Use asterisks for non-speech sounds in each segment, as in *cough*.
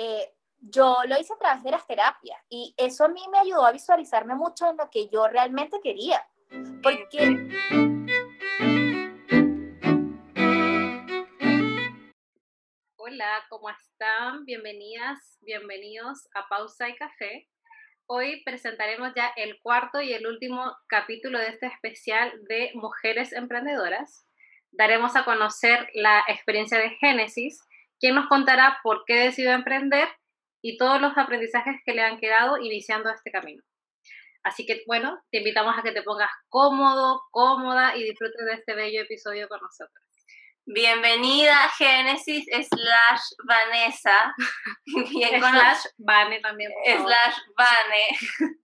eh, yo lo hice a través de las terapias y eso a mí me ayudó a visualizarme mucho en lo que yo realmente quería. Porque... Hola, ¿cómo están? Bienvenidas, bienvenidos a Pausa y Café. Hoy presentaremos ya el cuarto y el último capítulo de este especial de Mujeres Emprendedoras. Daremos a conocer la experiencia de Génesis, quien nos contará por qué decidió emprender y todos los aprendizajes que le han quedado iniciando este camino. Así que bueno, te invitamos a que te pongas cómodo, cómoda y disfrutes de este bello episodio con nosotros. Bienvenida Génesis slash Vanessa. *laughs* Bien con slash Vane también. Slash Vane.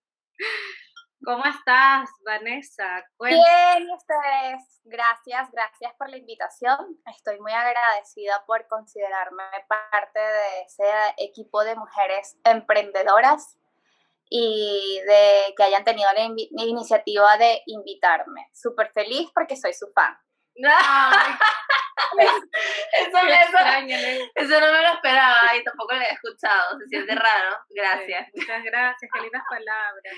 ¿Cómo estás, Vanessa? Bien, ustedes. Gracias, gracias por la invitación. Estoy muy agradecida por considerarme parte de ese equipo de mujeres emprendedoras y de que hayan tenido la, iniciativa de invitarme. Súper feliz porque soy su fan. *laughs* eso, eso, no me lo esperaba y tampoco lo había escuchado. Se siente raro. Gracias. muchas gracias. Qué lindas palabras.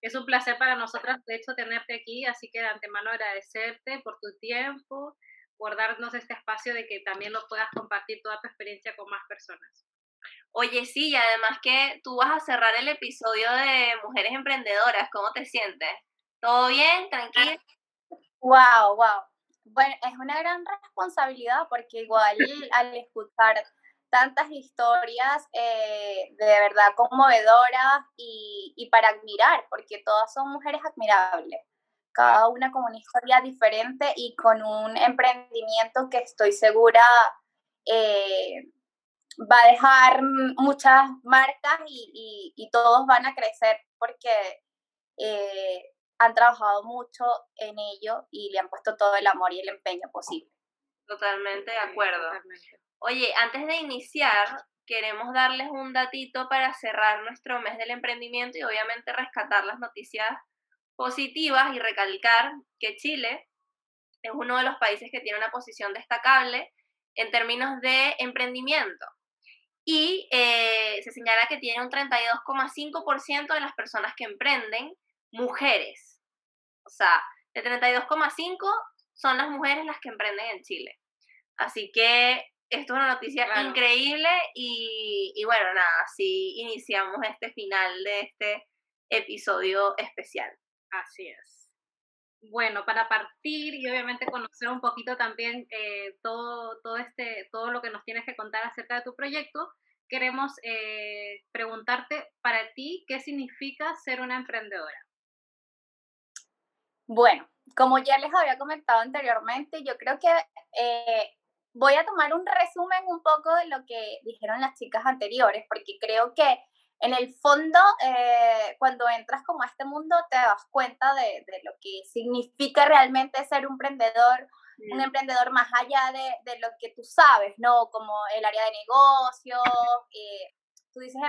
Es un placer para nosotras, de hecho, tenerte aquí, así que de antemano agradecerte por tu tiempo, por darnos este espacio de que también lo puedas compartir toda tu experiencia con más personas. Oye, sí, y además que tú vas a cerrar el episodio de Mujeres Emprendedoras, ¿cómo te sientes? ¿Todo bien? ¿Tranquilo? Wow, wow. Bueno, es una gran responsabilidad porque igual al escuchar tantas historias eh, de verdad conmovedoras y, y, para admirar, porque todas son mujeres admirables, cada una con una historia diferente y con un emprendimiento que estoy segura eh, va a dejar muchas marcas y, y, todos van a crecer porque eh, han trabajado mucho en ello y le han puesto todo el amor y el empeño posible. Totalmente de acuerdo. Oye, antes de iniciar, queremos darles un datito para cerrar nuestro mes del emprendimiento y obviamente rescatar las noticias positivas y recalcar que Chile es uno de los países que tiene una posición destacable en términos de emprendimiento. Y eh, se señala que tiene un 32,5% de las personas que emprenden mujeres. O sea, de 32,5 son las mujeres las que emprenden en Chile. Así que esto es una noticia increíble y, y, bueno, nada, así iniciamos este final de este episodio especial. Así es. Bueno, para partir y obviamente conocer un poquito también eh, todo, todo, este, todo lo que nos tienes que contar acerca de tu proyecto, queremos eh, preguntarte para ti qué significa ser una emprendedora. Bueno, como ya les había comentado anteriormente, yo creo que eh, voy a tomar un resumen un poco de lo que dijeron las chicas anteriores, porque creo que en el fondo, eh, cuando entras como a este mundo, te das cuenta de, lo que significa realmente ser un emprendedor, un emprendedor más allá de, lo que tú sabes, ¿no? Como el área de negocio, eh, tú dices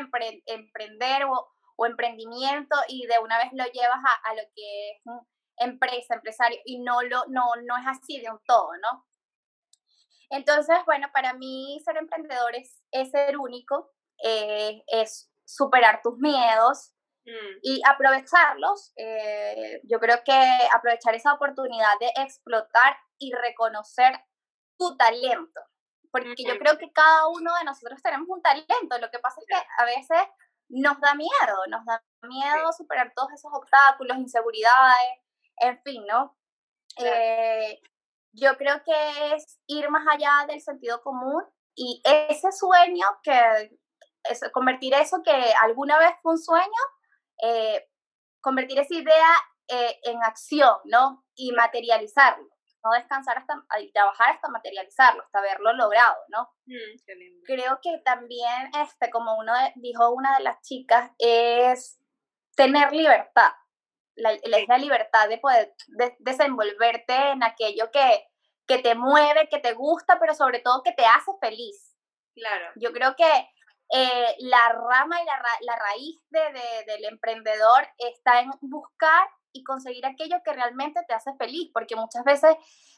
emprender o, emprendimiento y de una vez lo llevas a, a lo que es empresa, empresario, y no, lo, no, no es así de un todo, ¿no? Entonces, bueno, para mí ser emprendedor es, ser único, eh, es superar tus miedos mm. y aprovecharlos. Eh, yo creo que aprovechar esa oportunidad de explotar y reconocer tu talento, porque yo creo que cada uno de nosotros tenemos un talento, lo que pasa es que a veces nos da miedo, nos da miedo superar todos esos obstáculos, inseguridades, en fin, ¿no? Eh, yo creo que es ir más allá del sentido común y ese sueño que es convertir eso que alguna vez fue un sueño, eh, convertir esa idea eh, en acción, ¿no? Y materializarlo, no descansar hasta y trabajar hasta materializarlo, hasta haberlo logrado, ¿no? Mm, creo que también, este, como uno dijo una de las chicas, es tener libertad la, la libertad de poder desenvolverte en aquello que, que te mueve, que te gusta, pero sobre todo que te hace feliz. Claro. Yo creo que eh, la rama y la, la raíz de, del emprendedor está en buscar y conseguir aquello que realmente te hace feliz, porque muchas veces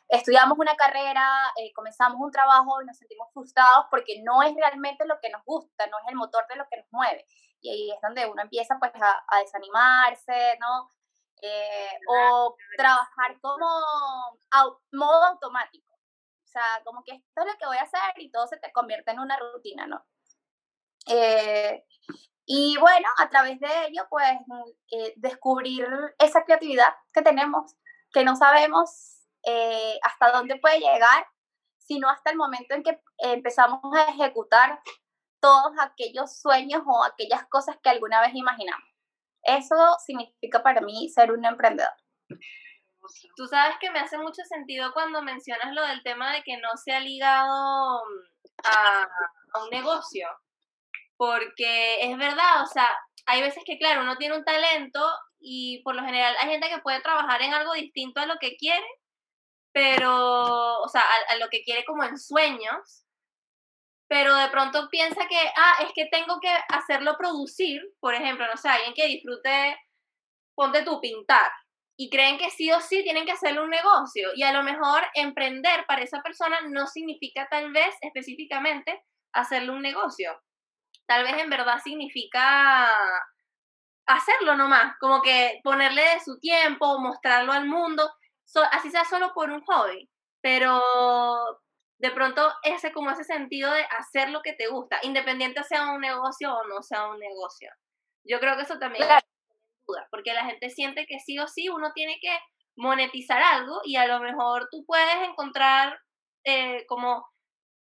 estudiamos una carrera, eh, comenzamos un trabajo y nos sentimos frustrados porque no es realmente lo que nos gusta, no es el motor de lo que nos mueve. Y ahí es donde uno empieza pues a, desanimarse, ¿no? Eh, o trabajar como modo automático. O sea, como que esto es lo que voy a hacer y todo se te convierte en una rutina, ¿no? Eh, y bueno, a través de ello, pues eh, descubrir esa creatividad que tenemos, que no sabemos hasta dónde puede llegar, sino hasta el momento en que empezamos a ejecutar todos aquellos sueños o aquellas cosas que alguna vez imaginamos. Eso significa para mí ser un emprendedor. Tú sabes que me hace mucho sentido cuando mencionas lo del tema de que no se ha ligado a, a un negocio porque es verdad, o sea, hay veces que, claro, uno tiene un talento y por lo general hay gente que puede trabajar en algo distinto a lo que quiere, pero, o sea, a, lo que quiere como en sueños, pero de pronto piensa que, ah, es que tengo que hacerlo producir, por ejemplo, no sé, alguien que disfrute, ponte tú, pintar, y creen que sí o sí tienen que hacerle un negocio, y a lo mejor emprender para esa persona no significa tal vez específicamente hacerle un negocio. Tal vez en verdad significa hacerlo nomás, como que ponerle de su tiempo, mostrarlo al mundo, así sea solo por un hobby, pero de pronto ese como ese sentido de hacer lo que te gusta, independiente sea un negocio o no sea un negocio. Yo creo que eso también es duda, porque la gente siente que sí o sí uno tiene que monetizar algo y a lo mejor tú puedes encontrar eh, como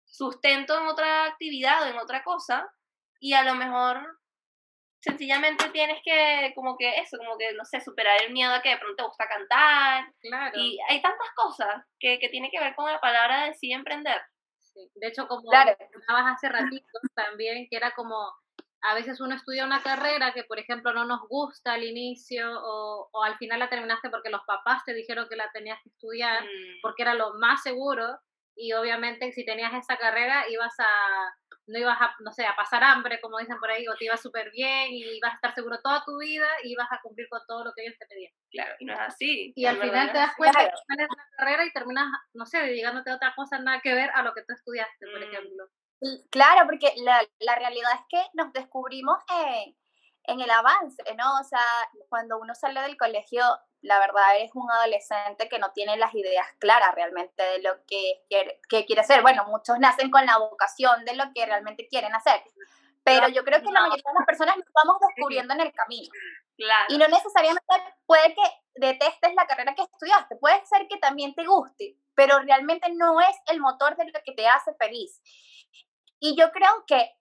sustento en otra actividad o en otra cosa y a lo mejor sencillamente tienes que, como que eso, como que, no sé, superar el miedo a que de pronto te gusta cantar. Claro. Y hay tantas cosas que, que tiene que ver con la palabra de sí emprender. Sí. De hecho, como claro. hablabas hace ratito también, que era como, a veces uno estudia una carrera que, por ejemplo, no nos gusta al inicio o, o al final la terminaste porque los papás te dijeron que la tenías que estudiar mm. porque era lo más seguro y obviamente si tenías esa carrera ibas a no ibas a, no sé, a pasar hambre, como dicen por ahí, o te ibas súper bien y ibas a estar seguro toda tu vida y ibas a cumplir con todo lo que ellos te pedían. Claro, y no es así. Y al final te das cuenta que tienes una carrera y terminas, no sé, dedicándote a otra cosa nada que ver a lo que tú estudiaste, por mm. ejemplo. Claro, porque la, la, realidad es que nos descubrimos en, en el avance, ¿no? O sea, cuando uno sale del colegio la verdad es un adolescente que no tiene las ideas claras realmente de lo que quiere, que quiere hacer. Bueno, muchos nacen con la vocación de lo que realmente quieren hacer, pero yo creo que la mayoría de las personas lo vamos *laughs* descubriendo en el camino. Y no necesariamente puede que detestes la carrera que estudiaste, puede ser que también te guste, pero realmente no es el motor de lo que te hace feliz. Y yo creo que,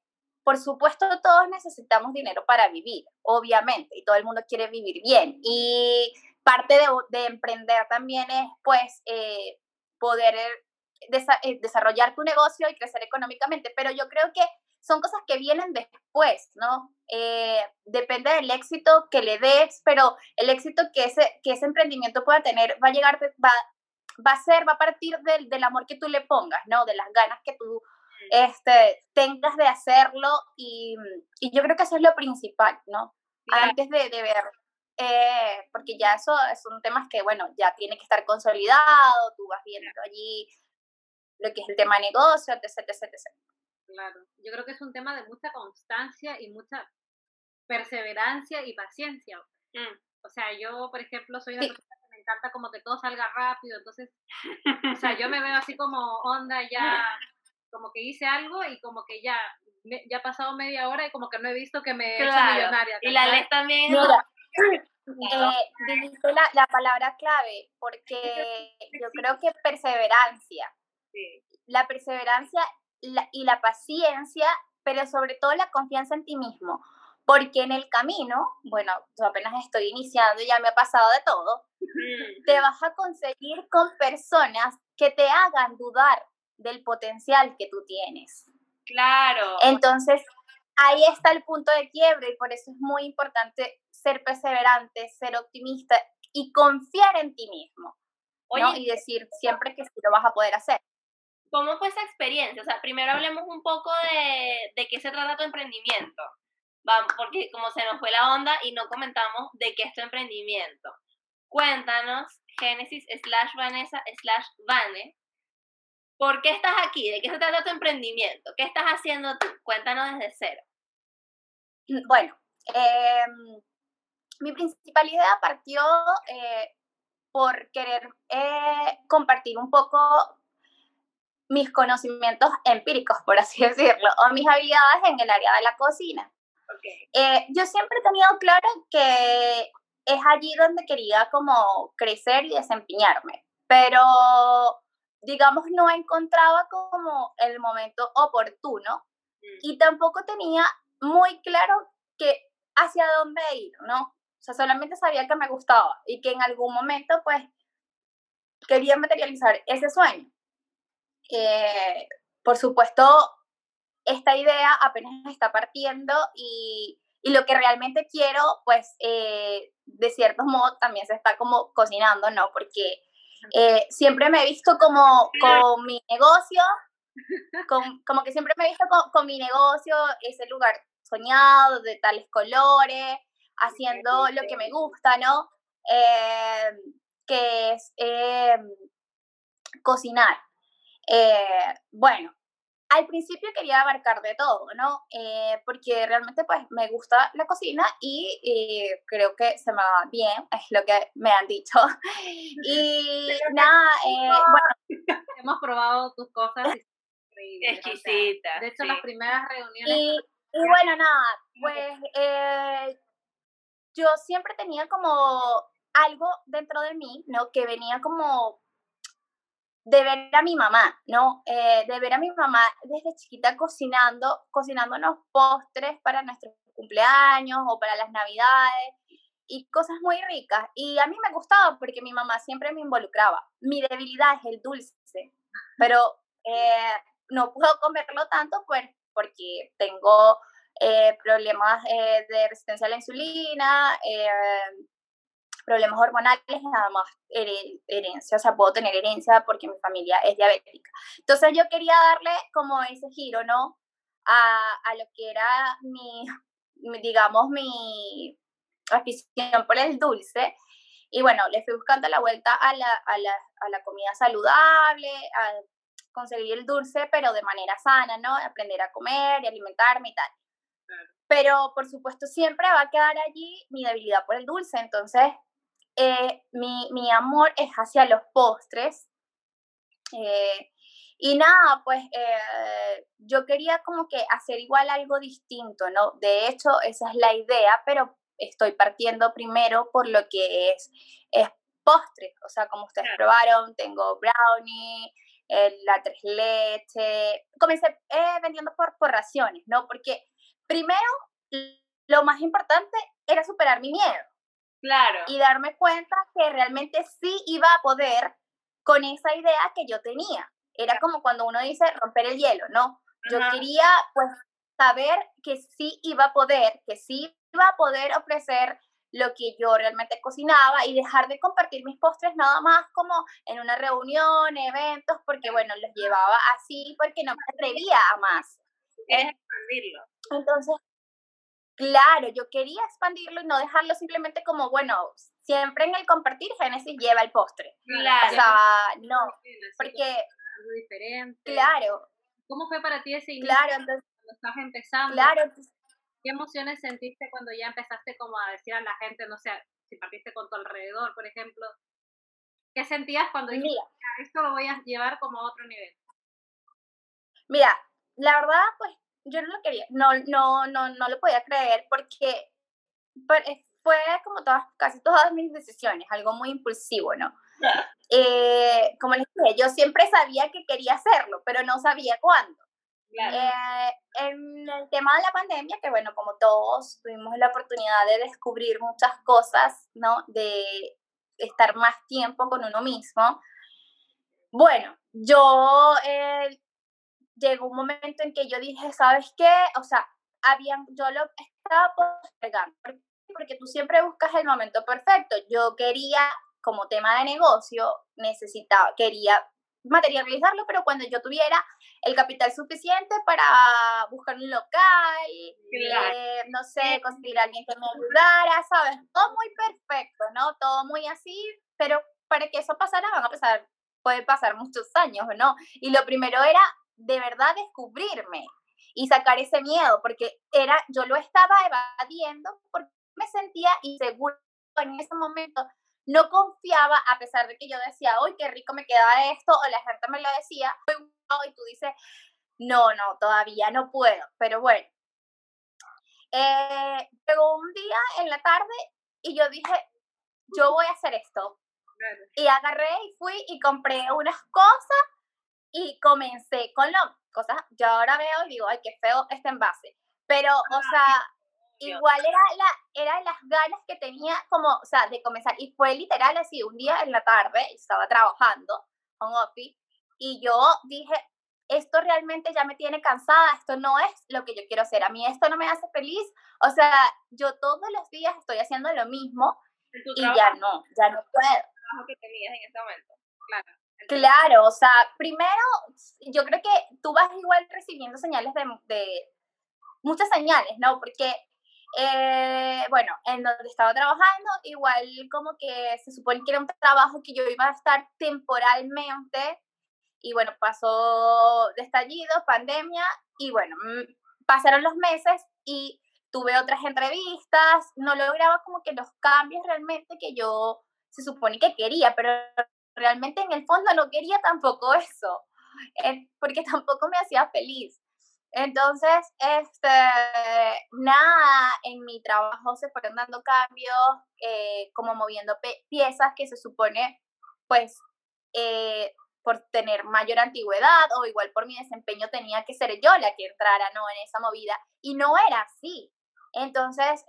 por supuesto, todos necesitamos dinero para vivir, obviamente, y todo el mundo quiere vivir bien. Y parte de, emprender también es, pues, eh, poder eh, desarrollar tu negocio y crecer económicamente, pero yo creo que son cosas que vienen después, ¿no? Eh, depende del éxito que le des, pero el éxito que ese, que ese emprendimiento pueda tener va a llegar, va, va a ser, va a partir del, del amor que tú le pongas, ¿no? De las ganas que tú este, tengas de hacerlo y, y yo creo que eso es lo principal, ¿no? Antes de, de ver eh, porque ya eso son temas que, bueno, ya tiene que estar consolidado, tú vas viendo allí lo que es el tema de negocio, etc, etc, etc. Claro, yo creo que es un tema de mucha constancia y mucha perseverancia y paciencia. Mm. O sea, yo, por ejemplo, soy una persona que me encanta como que todo salga rápido, entonces, o sea, yo me *laughs* veo así como onda ya, como que hice algo y como que ya, ya ha pasado media hora y como que no he visto que me he hecho millonaria. Y la ley también eh, la, la, palabra clave porque yo creo que perseverancia. La perseverancia y la paciencia, pero sobre todo la confianza en ti mismo. Porque en el camino, bueno, yo apenas estoy iniciando y ya me ha pasado de todo, te vas a conseguir con personas que te hagan dudar del potencial que tú tienes. Claro. Entonces, ahí está el punto de quiebre y por eso es muy importante ser perseverante, ser optimista y confiar en ti mismo. Y decir siempre que sí lo vas a poder hacer. ¿Cómo fue esa experiencia? O sea, primero hablemos un poco de, de qué se trata tu emprendimiento. Vamos, porque como se nos fue la onda y no comentamos de qué es tu emprendimiento. cuéntanos, Génesis slash Vanessa slash Vane, ¿por qué estás aquí? ¿De qué se trata tu emprendimiento? ¿Qué estás haciendo tú? Cuéntanos desde cero. Bueno, em, mi principal idea partió eh, por querer eh, compartir un poco mis conocimientos empíricos, por así *laughs* decirlo, o mis habilidades en el área de la cocina. Eh, yo siempre he tenido claro que es allí donde quería como crecer y desempeñarme, pero digamos no encontraba como el momento oportuno mm. y tampoco tenía muy claro que hacia dónde ir, ¿no? O sea, solamente sabía que me gustaba y que en algún momento pues quería materializar ese sueño. Eh, por supuesto, esta idea apenas está partiendo y, lo que realmente quiero, pues, eh, de ciertos modos también se está como cocinando, ¿no? Porque eh, siempre me he visto como con mi negocio, como que siempre me he visto con, mi negocio, ese lugar soñado, de tales colores, haciendo lo que me gusta, ¿no? que es cocinar. Eh, bueno, al principio quería abarcar de todo, ¿no? Eh, porque realmente pues me gusta la cocina y eh, creo que se me va bien, es lo que me han dicho. *laughs* Y nada, bueno. *laughs* Hemos probado tus cosas exquisitas. de hecho, las primeras reuniones... Y, y bueno, nada, *laughs* pues yo siempre tenía como algo dentro de mí, ¿no? Que venía como de ver a mi mamá, ¿no? Eh, de ver a mi mamá desde chiquita cocinando, cocinándonos postres para nuestros cumpleaños o para las navidades y cosas muy ricas. Y a mí me gustaba porque mi mamá siempre me involucraba. Mi debilidad es el dulce, pero eh, no puedo comerlo tanto pues, porque tengo eh, problemas de resistencia a la insulina, problemas hormonales, nada más herencia, o sea, puedo tener herencia porque mi familia es diabética. Entonces yo quería darle como ese giro, ¿no? A, a lo que era mi, digamos, mi afición por el dulce. Y bueno, le fui buscando la vuelta a la, a la, a la comida saludable, a conseguir el dulce, pero de manera sana, ¿no? Aprender a comer y alimentarme y tal. Pero por supuesto siempre va a quedar allí mi debilidad por el dulce. Entonces eh, mi, mi, amor es hacia los postres. Eh, y nada, pues eh, yo quería como que hacer igual algo distinto, ¿no? De hecho, esa es la idea, pero estoy partiendo primero por lo que es, es postre. O sea, como ustedes probaron, tengo brownie, la tres leche. Comencé vendiendo por, por raciones, ¿no? Porque primero, lo más importante era superar mi miedo. Claro. Y darme cuenta que realmente sí iba a poder con esa idea que yo tenía. Era como cuando uno dice romper el hielo, ¿no? Yo quería pues saber que sí iba a poder, que sí iba a poder ofrecer lo que yo realmente cocinaba y dejar de compartir mis postres nada más como en una reunión, eventos, porque bueno, los llevaba así porque no me atrevía a más. Es expandirlo. Entonces, Claro, yo quería expandirlo y no dejarlo simplemente como, bueno, siempre en el compartir Génesis lleva el postre. Claro. O sea, no, porque... Algo diferente. Claro. ¿Cómo fue para ti ese inicio claro, entonces, cuando estás empezando? Claro. ¿Qué emociones sentiste cuando ya empezaste como a decir a la gente, no sé, si partiste con tu alrededor, por ejemplo? ¿Qué sentías cuando dijiste, esto lo voy a llevar como a otro nivel? Mira, la verdad, pues yo no lo quería, no, no, no, no lo podía creer porque fue como todas, casi todas mis decisiones, algo muy impulsivo, ¿no? Eh, como les dije, yo siempre sabía que quería hacerlo, pero no sabía cuándo. Eh, en el tema de la pandemia, que bueno, como todos tuvimos la oportunidad de descubrir muchas cosas, ¿no? De estar más tiempo con uno mismo. Bueno, yo eh, llegó un momento en que yo dije, ¿sabes qué? O sea, habían, yo lo estaba postergando, porque tú siempre buscas el momento perfecto. Yo quería, como tema de negocio, necesitaba, quería materializarlo, pero cuando yo tuviera el capital suficiente para buscar un local, eh, no sé, conseguir a alguien que me ayudara, ¿sabes? Todo muy perfecto, ¿no? Todo muy así, pero para que eso pasara van a pasar, puede pasar muchos años, ¿no? Y lo primero era de verdad descubrirme y sacar ese miedo, porque era, yo lo estaba evadiendo porque me sentía insegura en ese momento. No confiaba, a pesar de que yo decía, ¡ay, qué rico me queda esto! O la gente me lo decía, y tú dices, no, no, todavía no puedo. Pero bueno, eh, llegó un día en la tarde y yo dije, yo voy a hacer esto. Y agarré y fui y compré unas cosas y comencé con las cosas. Yo ahora veo y digo, ay, qué feo este envase. Pero, o sea, igual era, la, era las ganas que tenía como, o sea, de comenzar. Y fue literal así, un día en la tarde, estaba trabajando con office, y yo dije, esto realmente ya me tiene cansada, esto no es lo que yo quiero hacer, a mí esto no me hace feliz, o sea, yo todos los días estoy haciendo lo mismo y ya no, ya no puedo. que tenías en ese momento, claro. Claro, o sea, primero, yo creo que tú vas igual recibiendo señales de, de muchas señales, ¿no? Porque, eh, bueno, en donde estaba trabajando, igual como que se supone que era un trabajo que yo iba a estar temporalmente y bueno, pasó de estallido, pandemia y bueno, mm, pasaron los meses y tuve otras entrevistas, no lograba como que los cambios realmente que yo se supone que quería, pero realmente en el fondo no quería tampoco *laughs* eso, eh, porque tampoco me hacía feliz. Entonces, este, nada, en mi trabajo se fueron dando cambios, eh, como moviendo piezas que se supone, pues, eh, por tener mayor antigüedad o igual por mi desempeño tenía que ser yo la que entrara ¿no? en esa movida y no era así. Entonces,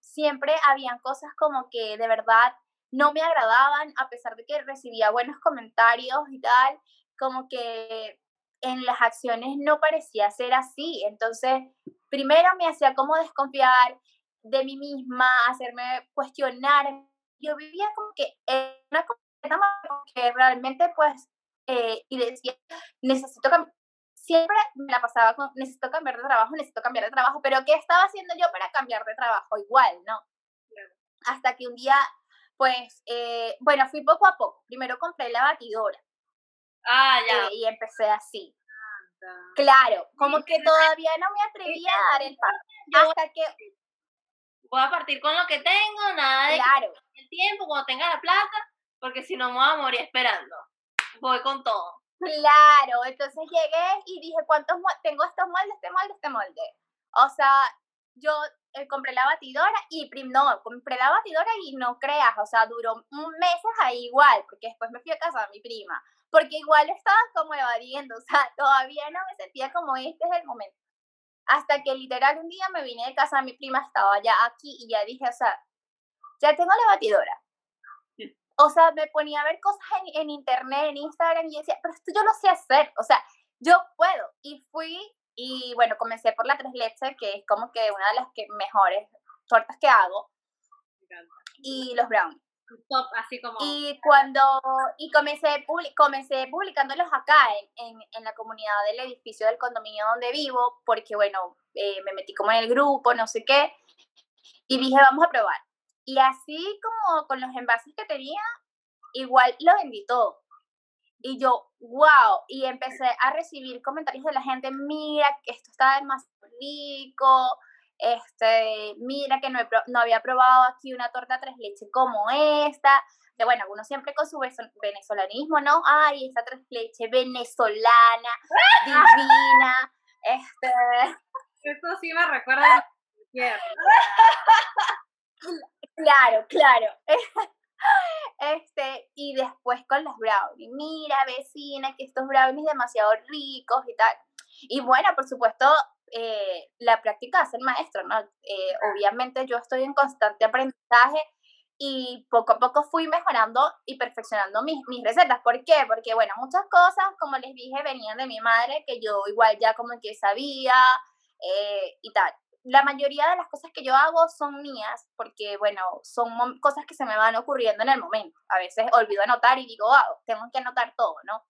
siempre habían cosas como que de verdad no me agradaban, a pesar de que recibía buenos comentarios y tal, como que en las acciones no parecía ser así. Entonces, primero me hacía como desconfiar de mí misma, hacerme cuestionar. Yo vivía como que en una que realmente pues, eh, y decía, necesito cambiar, siempre me la pasaba con, necesito cambiar de trabajo, necesito cambiar de trabajo, pero ¿qué estaba haciendo yo para cambiar de trabajo? Igual, ¿no? Hasta que un día, pues, eh, bueno, fui poco a poco. Primero compré la batidora. Ah, ya. Eh, y empecé así. Claro, como que todavía no me atrevía a dar el paso. Hasta que voy a partir con lo que tengo, nada de claro. el tiempo, cuando tenga la plata, porque si no me voy a morir esperando. Voy con todo. Claro, entonces llegué y dije, ¿cuántos tengo estos moldes, este molde, este molde? O sea, yo eh, compré la batidora y no, compré la batidora y no creas, o sea, duró meses ahí igual, porque después me fui a casa de mi prima, porque igual estaba como evadiendo, *laughs* o sea, todavía no me sentía como este es el momento. Hasta que literal un día me vine de casa de mi prima, estaba ya aquí y ya dije, o sea, ya tengo la batidora, o sea, me ponía a ver cosas en, internet, en Instagram, y decía, pero esto yo lo sé hacer, o sea, yo puedo. Y fui, y bueno, comencé por la tres leches, que es como que una de las que mejores tortas que hago, y los brownies. Top, así como... Y cuando, y comencé, comencé publicándolos acá en, en, la comunidad del edificio del condominio donde vivo, porque bueno, eh, me metí como en el grupo, no sé qué, y dije, vamos a probar. Y así como con los envases que tenía, igual lo vendí todo. Y yo, wow, y empecé a recibir comentarios de la gente, mira que esto está demasiado rico, este, mira que no, no había probado aquí una torta tres leches como esta. De bueno, uno siempre con su venezolanismo, ¿no? Ay, esta tres leches venezolana, *laughs* divina, este... Esto sí me recuerda a *laughs* Claro, claro. *laughs* Este, y después con los brownies. Mira, vecina, que estos brownies demasiado ricos y tal. Y bueno, por supuesto, eh, la práctica hace el maestro, ¿no? Eh, obviamente yo estoy en constante aprendizaje y poco a poco fui mejorando y perfeccionando mis, mis recetas. ¿Por qué? Porque, bueno, muchas cosas, como les dije, venían de mi madre, que yo igual ya como que sabía eh, y tal la mayoría de las cosas que yo hago son mías, porque, bueno, son cosas que se me van ocurriendo en el momento. A veces olvido anotar y digo, wow, tengo que anotar todo, ¿no?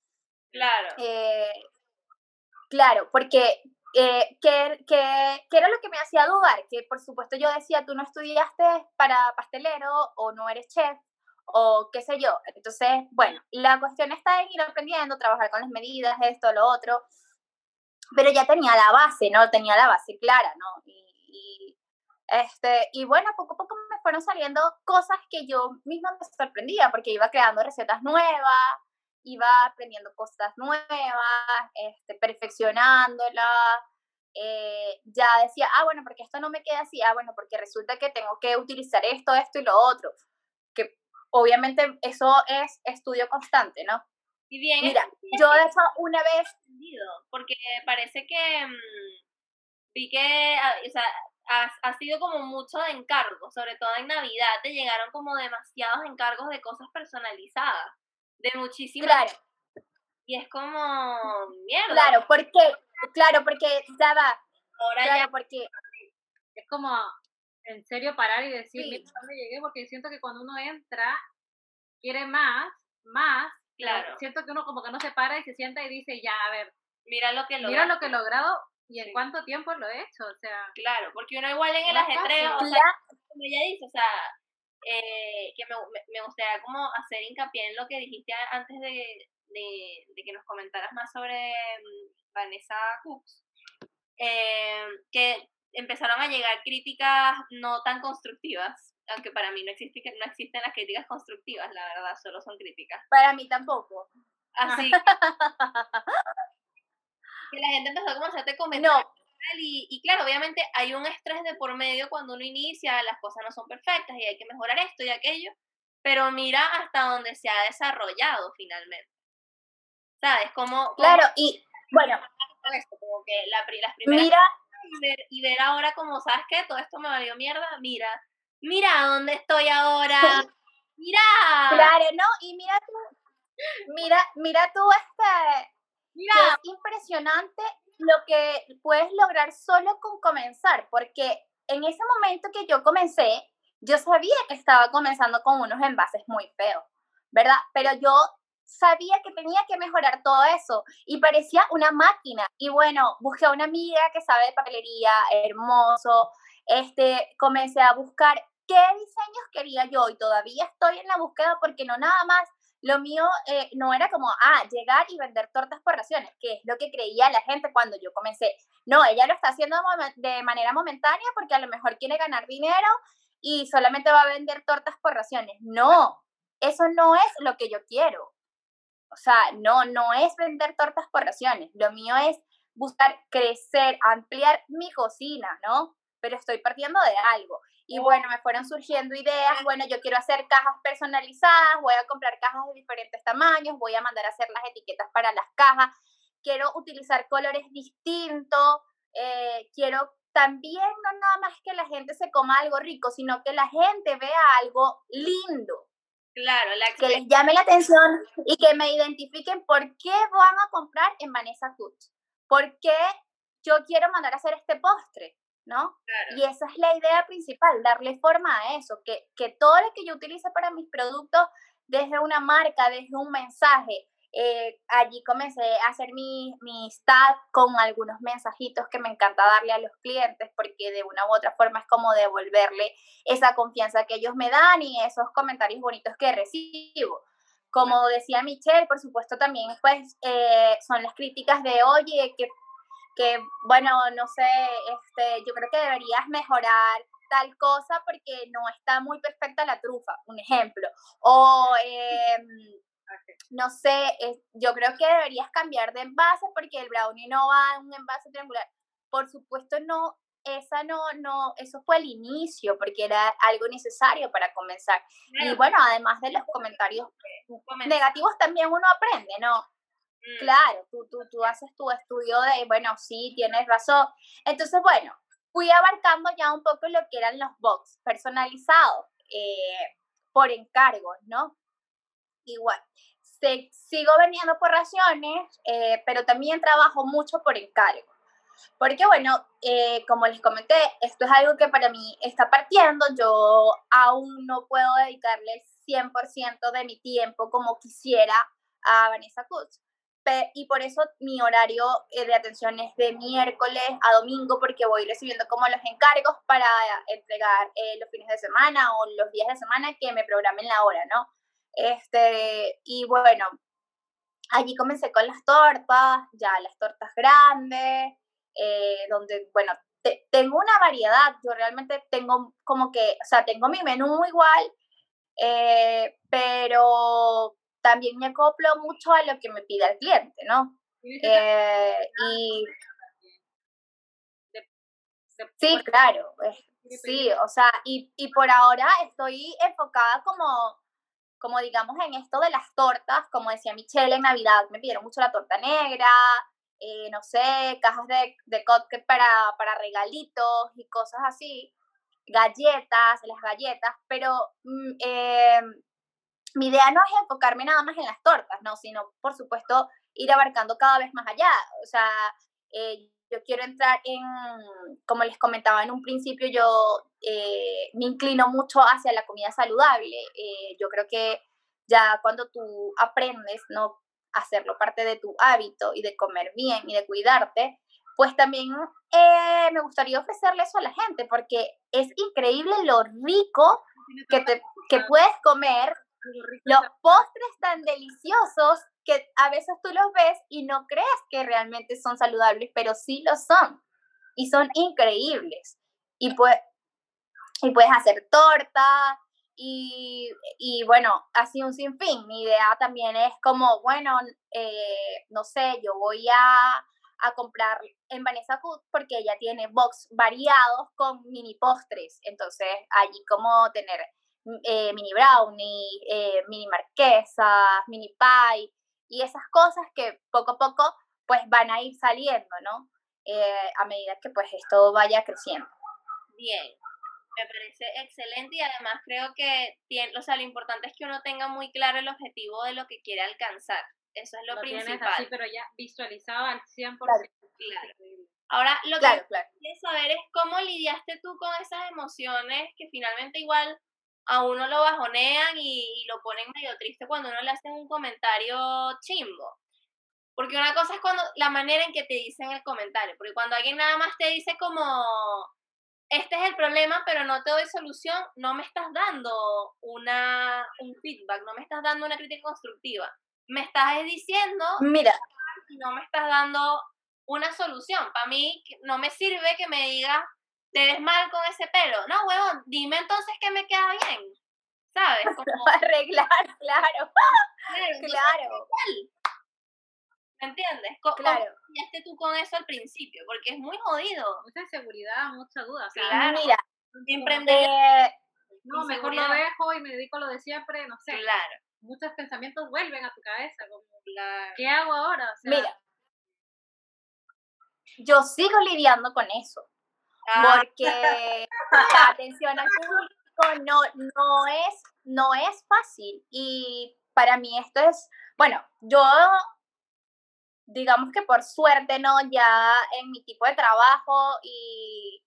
Claro. Eh, claro, porque eh, ¿qué, qué, qué era lo que me hacía dudar? Que por supuesto yo decía, tú no estudiaste para pastelero o no eres chef o qué sé yo. Entonces, bueno, la cuestión está en ir aprendiendo, trabajar con las medidas, esto, lo otro, pero ya tenía la base, ¿no? Tenía la base clara, ¿no? Y, este, y bueno, poco a poco me fueron saliendo cosas que yo misma me sorprendía, porque iba creando recetas nuevas, iba aprendiendo cosas nuevas, este, perfeccionándolas. Eh, ya decía, ah, bueno, porque esto no me queda así, ah, bueno, porque resulta que tengo que utilizar esto, esto y lo otro. Que obviamente eso es estudio constante, ¿no? Y bien, Mira, yo de hecho una vez... Porque parece que mm, vi que, ah, o sea, ha, sido como mucho de encargo, sobre todo en Navidad, te llegaron como demasiados encargos de cosas personalizadas, de muchísimas... Claro. Y es como, mierda. Claro, porque, claro, porque ya va. Ahora claro, ya. porque es como en serio parar y decir, mira dónde llegué, porque siento que cuando uno entra, quiere más, más, claro. siento que uno como que no se para y se sienta y dice, ya, a ver, mira lo que Mira lo que he logrado y en cuánto tiempo lo he hecho, o sea. Claro, porque uno igual en el ajetreo, o sea, como ella dice, o sea, eh, que me, me, gustaría como hacer hincapié en lo que dijiste antes de, de, de que nos comentaras más sobre mm, Vanessa Cooks, eh, que empezaron a llegar críticas no tan constructivas, aunque para mí no, existe, no existen las críticas constructivas, la verdad, solo son críticas. Para mí tampoco. Así. *laughs* que la gente empezó a como hacerte comentarios. No. Y, y, claro, obviamente hay un estrés de por medio cuando uno inicia, las cosas no son perfectas y hay que mejorar esto y aquello, pero mira hasta dónde se ha desarrollado finalmente. ¿Sabes? Como... claro, y bueno, como que la, las primeras... Mira, y ver, y ver ahora como, ¿sabes qué? Todo esto me valió mierda, mira, mira dónde estoy ahora, mira. Claro, ¿no? Y mira tú, mira, mira tú este, mira. es impresionante lo que puedes lograr solo con comenzar, porque en ese momento que yo comencé, yo sabía que estaba comenzando con unos envases muy feos, ¿verdad? Pero yo sabía que tenía que mejorar todo eso y parecía una máquina. Y bueno, busqué a una amiga que sabe de papelería, hermoso, este, comencé a buscar qué diseños quería yo y todavía estoy en la búsqueda porque no nada más, lo mío eh, no era como, ah, llegar y vender tortas por raciones, que es lo que creía la gente cuando yo comencé. No, ella lo está haciendo de manera momentánea porque a lo mejor quiere ganar dinero y solamente va a vender tortas por raciones. No, eso no es lo que yo quiero. O sea, no, no es vender tortas por raciones. Lo mío es buscar crecer, ampliar mi cocina, ¿no? Pero estoy partiendo de algo. Y bueno, me fueron surgiendo ideas, bueno, yo quiero hacer cajas personalizadas, voy a comprar cajas de diferentes tamaños, voy a mandar a hacer las etiquetas para las cajas, quiero utilizar colores distintos, eh, quiero también no nada más que la gente se coma algo rico, sino que la gente vea algo lindo, Claro, la que les llame la atención y que me identifiquen por qué van a comprar en Vanessa Cuts, por qué yo quiero mandar a hacer este postre, ¿no? Y esa es la idea principal, darle forma a eso, que, que todo lo que yo utilice para mis productos, desde una marca, desde un mensaje, eh, allí comencé a hacer mi, mi con algunos mensajitos que me encanta darle a los clientes porque de una u otra forma es como devolverle esa confianza que ellos me dan y esos comentarios bonitos que recibo. Como decía Michelle, por supuesto también pues eh, son las críticas de, oye, que, que bueno, no sé, este, yo creo que deberías mejorar tal cosa porque no está muy perfecta la trufa, un ejemplo. O eh, no sé, yo creo que deberías cambiar de envase porque el brownie no va en un envase triangular. Por supuesto, no, esa no, no, eso fue el inicio porque era algo necesario para comenzar. Y bueno, además de los comentarios negativos, también uno aprende, ¿no? Claro, tú, tú, tú haces tu estudio de, bueno, sí, tienes razón. Entonces, bueno, fui abarcando ya un poco lo que eran los box personalizados eh, por encargos, ¿no? igual. Se, sigo vendiendo por raciones, eh, pero también trabajo mucho por encargo. Porque bueno, eh, como les comenté, esto es algo que para mí está partiendo. Yo aún no puedo dedicarle el 100% de mi tiempo como quisiera a Vanessa Kutz. Y por eso mi horario eh, de atención es de miércoles a domingo porque voy recibiendo como los encargos para entregar eh, los fines de semana o los días de semana que me programen la hora, ¿no? Este, y bueno, allí comencé con las tortas, ya las tortas grandes, eh, donde, bueno, tengo una variedad, yo realmente tengo como que, o sea, tengo mi menú igual, pero también me acoplo mucho a lo que me pide el cliente, ¿no? Eh, y sí, claro, sí, o sea, y, y por ahora estoy enfocada como, como digamos en esto de las tortas, como decía Michelle en Navidad, me pidieron mucho la torta negra, eh, no sé, cajas de, de cupcake para, para regalitos y cosas así, galletas, las galletas, pero eh, mi idea no es enfocarme nada más en las tortas, no, sino por supuesto ir abarcando cada vez más allá. O sea, eh, yo quiero entrar en, como les comentaba en un principio, yo eh, me inclino mucho hacia la comida saludable. Eh, yo creo que ya cuando tú aprendes, ¿no? hacerlo parte de tu hábito y de comer bien y de cuidarte, pues también me gustaría ofrecerle eso a la gente, porque es increíble lo rico que, te, que puedes comer los postres tan deliciosos que a veces tú los ves y no crees que realmente son saludables, pero sí lo son. Y son increíbles. Y, pues, y puedes hacer torta. Y, y bueno, así un sinfín. Mi idea también es como, bueno, eh, no sé, yo voy a, a comprar en Vanessa Food porque ella tiene box variados con mini postres. Entonces, allí como tener eh, mini brownie, eh, mini marquesas, mini pie y esas cosas que poco a poco pues van a ir saliendo, ¿no? Eh, a medida que pues esto vaya creciendo. Bien, me parece excelente y además creo que tiene, o sea, lo importante es que uno tenga muy claro el objetivo de lo que quiere alcanzar. Eso es lo, principal. Así, pero ya visualizado al 100%. Claro. Ahora, lo que quiero saber es cómo lidiaste tú con esas emociones que finalmente igual a uno lo bajonean y, lo ponen medio triste cuando uno le hacen un comentario chimbo. Porque una cosa es cuando la manera en que te dicen el comentario, porque cuando alguien nada más te dice como, este es el problema, pero no te doy solución, no me estás dando una, un feedback, no me estás dando una crítica constructiva. Me estás diciendo, mira, no me estás dando una solución. Para mí no me sirve que me digas, te ves mal con ese pelo. No, huevón, dime entonces que me queda bien. ¿Sabes? *laughs* Como... Arreglar, *laughs* claro. *laughs* Claro. ¿Me entiendes? ¿Cómo claro. esté tú con eso al principio? Porque es muy jodido. Mucha inseguridad, mucha duda. claro. Mira, emprender. Eh, no, mejor lo dejo y me dedico a lo de siempre, no sé. Claro. Muchos pensamientos vuelven a tu cabeza, como, ¿qué hago ahora? Mira, yo sigo lidiando con eso. Ah. porque la atención al público no, no, es, no es fácil. Y para mí esto es, bueno, yo digamos que por suerte, ¿no? Ya en mi tipo de trabajo y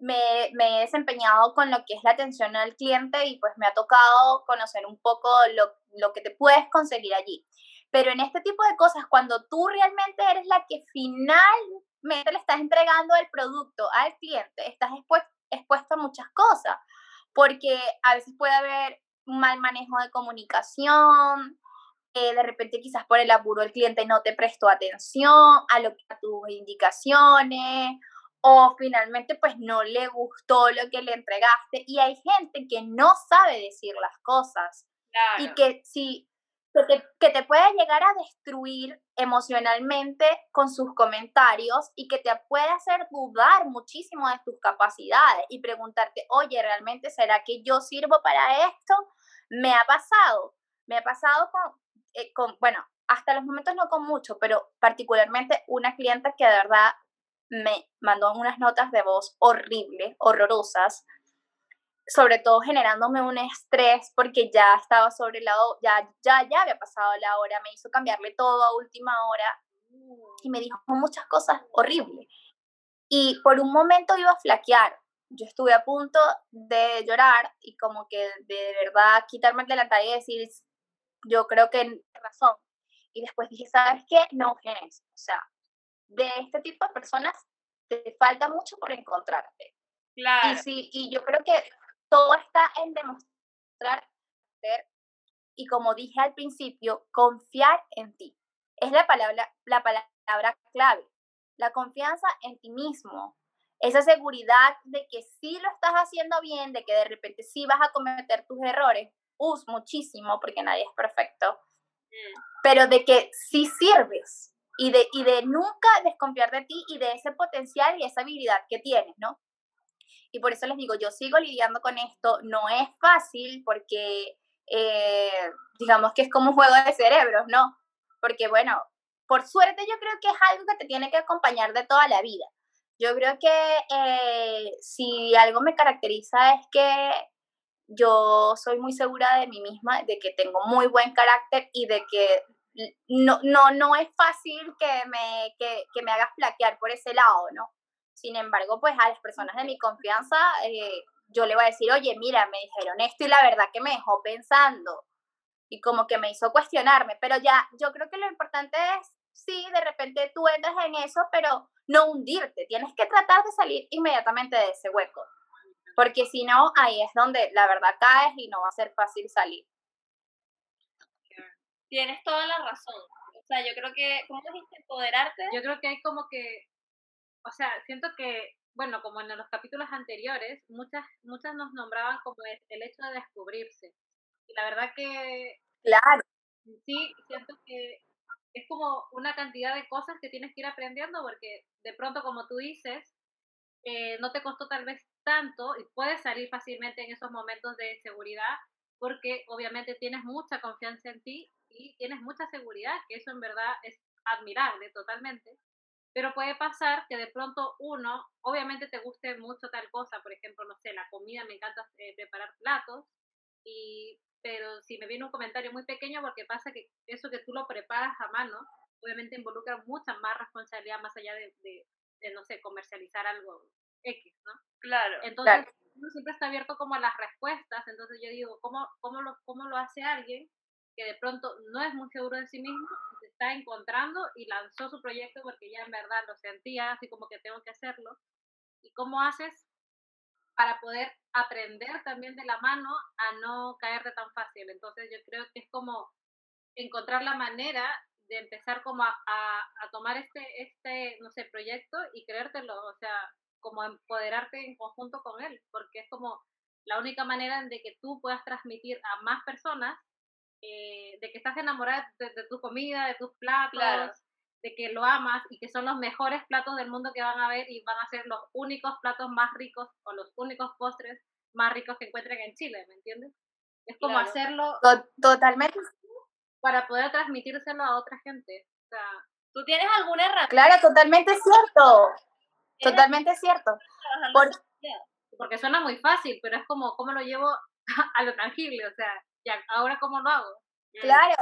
me, me, he desempeñado con lo que es la atención al cliente y pues me ha tocado conocer un poco lo, lo que te puedes conseguir allí. Pero en este tipo de cosas, cuando tú realmente eres la que final le estás entregando el producto al cliente, estás expuesto, a muchas cosas, porque a veces puede haber un mal manejo de comunicación, eh, de repente quizás por el apuro el cliente no te prestó atención a, lo, a tus indicaciones o finalmente pues no le gustó lo que le entregaste y hay gente que no sabe decir las cosas y que si que te, puede llegar a destruir emocionalmente con sus comentarios y que te puede hacer dudar muchísimo de tus capacidades y preguntarte, oye, ¿realmente será que yo sirvo para esto? Me ha pasado, me ha pasado con, eh, con bueno, hasta los momentos no con mucho, pero particularmente una clienta que de verdad me mandó unas notas de voz horribles, horrorosas, sobre todo generándome un estrés porque ya estaba sobre la ya ya ya había pasado la hora, me hizo cambiarle todo a última hora y me dijo muchas cosas horribles. Y por un momento iba a flaquear. Yo estuve a punto de llorar y como que de verdad quitarme el delantal y decir, yo creo que razón. Y después dije, ¿sabes qué? No, Genes, o sea, de este tipo de personas te falta mucho por encontrarte. Claro. Y, sí, y yo creo que todo está en demostrar y como dije al principio, confiar en ti. Es la palabra, la palabra clave. La confianza en ti mismo. Esa seguridad de que sí lo estás haciendo bien, de que de repente sí vas a cometer tus errores. Us, muchísimo, porque nadie es perfecto. Pero de que sí sirves y de, y de nunca desconfiar de ti y de ese potencial y esa habilidad que tienes, ¿no? Y por eso les digo, yo sigo lidiando con esto. No es fácil porque eh, digamos que es como un juego de cerebros, ¿no? Porque bueno, por suerte yo creo que es algo que te tiene que acompañar de toda la vida. Yo creo que eh, si algo me caracteriza es que yo soy muy segura de mí misma, de que tengo muy buen carácter y de que no, no, no es fácil que me, que, que me hagas flaquear por ese lado, ¿no? Sin embargo, pues a las personas de mi confianza, eh, yo le voy a decir, oye, mira, me dijeron esto y la verdad que me dejó pensando y como que me hizo cuestionarme, pero ya yo creo que lo importante es, sí, de repente tú entras en eso, pero no hundirte, tienes que tratar de salir inmediatamente de ese hueco, porque si no, ahí es donde la verdad caes y no va a ser fácil salir. Tienes toda la razón. O sea, yo creo que, ¿cómo dijiste? Empoderarte. Yo creo que hay como que, o sea, siento que bueno, como en los capítulos anteriores, muchas, muchas nos nombraban como el hecho de descubrirse. Y la verdad que... Claro. Sí, siento que es como una cantidad de cosas que tienes que ir aprendiendo porque de pronto, como tú dices, eh, no te costó tal vez tanto y puedes salir fácilmente en esos momentos de seguridad porque obviamente tienes mucha confianza en ti y tienes mucha seguridad, que eso en verdad es admirable totalmente. Pero puede pasar que de pronto uno, obviamente te guste mucho tal cosa, por ejemplo, no sé, la comida, me encanta eh, preparar platos, y, pero si me viene un comentario muy pequeño, porque pasa que eso que tú lo preparas a mano, obviamente involucra mucha más responsabilidad más allá de, de, no sé, comercializar algo X, ¿no? Claro. Entonces, uno siempre está abierto como a las respuestas, entonces yo digo, ¿cómo, cómo, lo, ¿cómo lo hace alguien que de pronto no es muy seguro de sí mismo se está encontrando y lanzó su proyecto porque ya en verdad lo sentía, así como que tengo que hacerlo. ¿Y cómo haces para poder aprender también de la mano a no caerte tan fácil? Entonces yo creo que es como encontrar la manera de empezar como a, a, tomar este, este, no sé, proyecto y creértelo, o sea, como empoderarte en conjunto con él, porque es como la única manera de que tú puedas transmitir a más personas eh, de que estás enamorada de, tu comida, de tus platos, de que lo amas y que son los mejores platos del mundo que van a ver y van a ser los únicos platos más ricos o los únicos postres más ricos que encuentren en Chile, ¿me entiendes? Es como hacerlo totalmente para poder transmitírselo a otra gente. O sea, ¿tú tienes alguna herramienta? Claro, totalmente cierto. Totalmente cierto. porque suena muy fácil, pero es como cómo lo llevo *laughs* a lo tangible, o sea, ya, ahora cómo lo hago. Claro,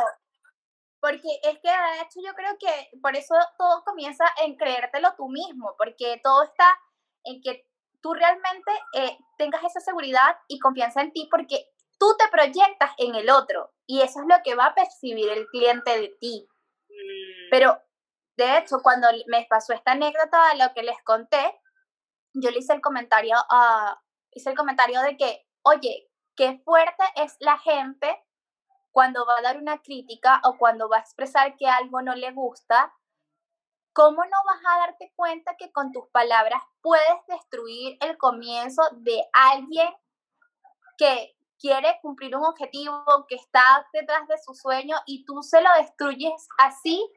porque es que de hecho yo creo que por eso todo comienza en creértelo tú mismo, porque todo está en que tú realmente eh, tengas esa seguridad y confianza en ti, porque tú te proyectas en el otro y eso es lo que va a percibir el cliente de ti. Mm. Pero de hecho, cuando me pasó esta anécdota de lo que les conté, yo le hice el comentario, a hice el comentario de que, oye, qué fuerte es la gente cuando va a dar una crítica o cuando va a expresar que algo no le gusta, ¿cómo no vas a darte cuenta que con tus palabras puedes destruir el comienzo de alguien que quiere cumplir un objetivo, que está detrás de su sueño y tú se lo destruyes así?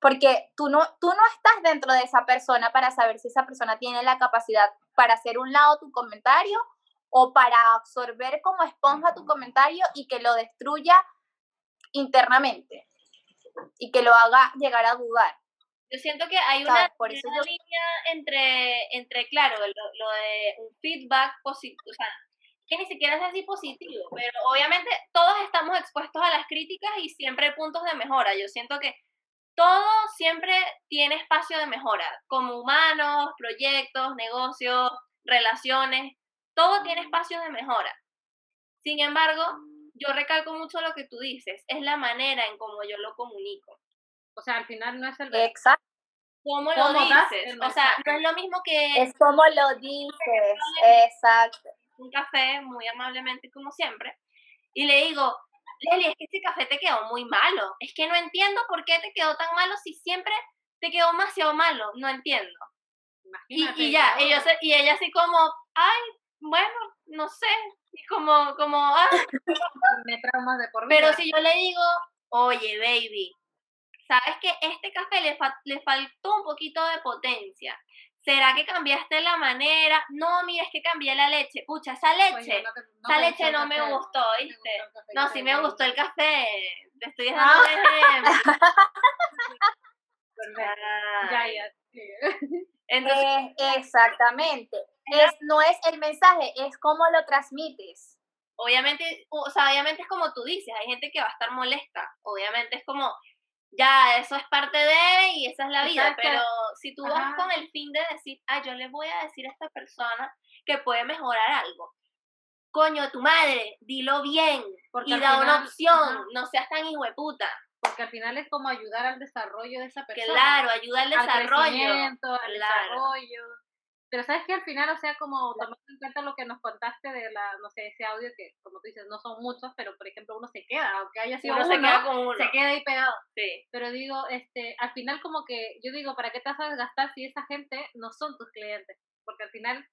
Porque tú no, tú no estás dentro de esa persona para saber si esa persona tiene la capacidad para hacer un lado tu comentario o para absorber como esponja tu comentario y que lo destruya internamente y que lo haga llegar a dudar. Yo siento que hay una, línea entre, entre claro, lo, de un feedback positivo, o sea, que ni siquiera es así positivo, pero obviamente todos estamos expuestos a las críticas y siempre hay puntos de mejora. Yo siento que todo siempre tiene espacio de mejora, como humanos, proyectos, negocios, relaciones todo tiene espacios de mejora. Sin embargo, yo recalco mucho lo que tú dices, es la manera en cómo yo lo comunico. O sea, al final no es el Exacto. ¿Cómo lo dices? O sea, no es lo mismo que... Es como lo dices, exacto. Un café, muy amablemente como siempre, y le digo, Leli, es que este café te quedó muy malo. Es que no entiendo por qué te quedó tan malo si siempre te quedó demasiado malo. No entiendo. y, ya, y ella así como, ay, bueno, no sé. Y como, como, ah. *laughs* Me traumas de por vida. Pero si yo le digo, oye, baby, ¿sabes que este café le, le faltó un poquito de potencia? ¿Será que cambiaste la manera? No, mira, es que cambié la leche. Pucha, esa leche, esa leche no me gustó, ¿viste? No, sí me gustó el café. Te estoy dando ah. *laughs* *laughs* ya, ya. Entonces, exactamente. Es, no es el mensaje, es cómo lo transmites. Obviamente, o sea, obviamente es como tú dices, hay gente que va a estar molesta. Obviamente es como, ya, eso es parte de y esa es la vida, pero si tú vas con el fin de decir, ah, yo le voy a decir a esta persona que puede mejorar algo, coño, tu madre, dilo bien y da una opción, no seas tan hijueputa. Porque al final es como ayudar al desarrollo de esa persona. Claro, ayuda al desarrollo. Al, al desarrollo pero sabes que al final, o sea, como tomando en cuenta lo que nos contaste de la, no sé, ese audio que, como tú dices, no son muchos, pero por ejemplo uno se queda, aunque haya sido uno, se queda con uno. Se queda ahí pegado. Sí. Pero digo, este, al final como que, yo digo, ¿para qué te vas a desgastar si esa gente no son tus clientes? Porque al final,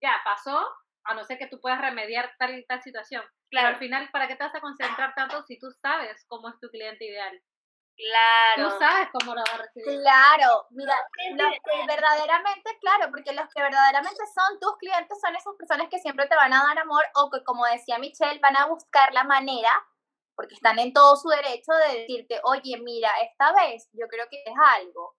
ya, pasó, a no ser que tú puedas remediar tal y tal situación. Claro. Pero al final, ¿para qué te vas a concentrar tanto si tú sabes cómo es tu cliente ideal? Claro. Tú sabes cómo lo va a recibir. Claro, mira, los que verdaderamente, claro, porque los que verdaderamente son tus clientes son esas personas que siempre te van a dar amor o que, como decía Michelle, van a buscar la manera, porque están en todo su derecho de decirte, oye, mira, esta vez yo creo que es algo,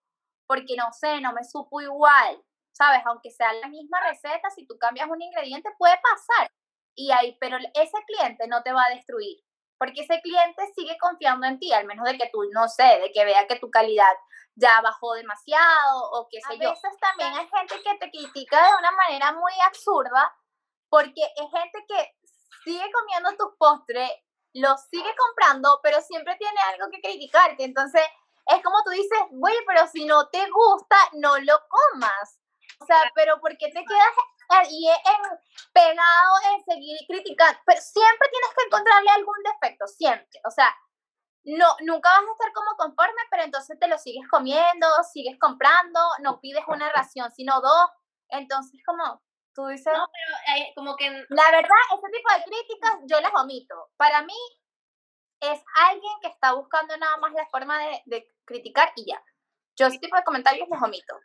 porque no sé, no me supo igual, ¿sabes? Aunque sea la misma receta, si tú cambias un ingrediente puede pasar. Y ahí, pero ese cliente no te va a destruir porque ese cliente sigue confiando en ti, al menos de que tú, no sé, de que vea que tu calidad ya bajó demasiado o qué sé yo. A veces también hay gente que te critica de una manera muy absurda, porque es gente que sigue comiendo tus postres, los sigue comprando, pero siempre tiene algo que criticarte. Entonces, es como tú dices, oye, pero si no te gusta, no lo comas. O sea, pero ¿por qué te quedas y en, pegado en seguir criticando, pero siempre tienes que encontrarle algún defecto, siempre, o sea, no, nunca vas a estar como conforme, pero entonces te lo sigues comiendo, sigues comprando, no pides una ración, sino dos, entonces como tú dices... No, pero como que... La verdad, ese tipo de críticas yo las omito. Para mí es alguien que está buscando nada más la forma de, de criticar y ya. Yo ese tipo de comentarios los omito.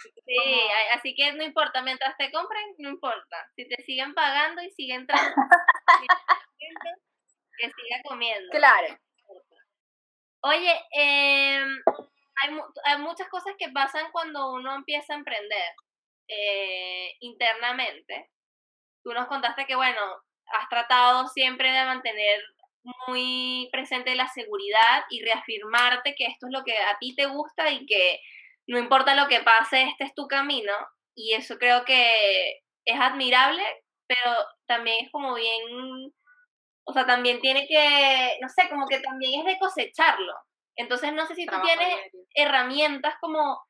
Sí, así que no importa, mientras te compren, no importa. Si te siguen pagando y siguen entrando, *laughs* que siga comiendo. Claro. Oye, em, hay, hay, muchas cosas que pasan cuando uno empieza a emprender eh, internamente. Tú nos contaste que, bueno, has tratado siempre de mantener muy presente la seguridad y reafirmarte que esto es lo que a ti te gusta y que no importa lo que pase, este es tu camino y eso creo que es admirable, pero también es como bien, o sea, también tiene que, no sé, como que también es de cosecharlo. Entonces no sé si tú tienes herramientas como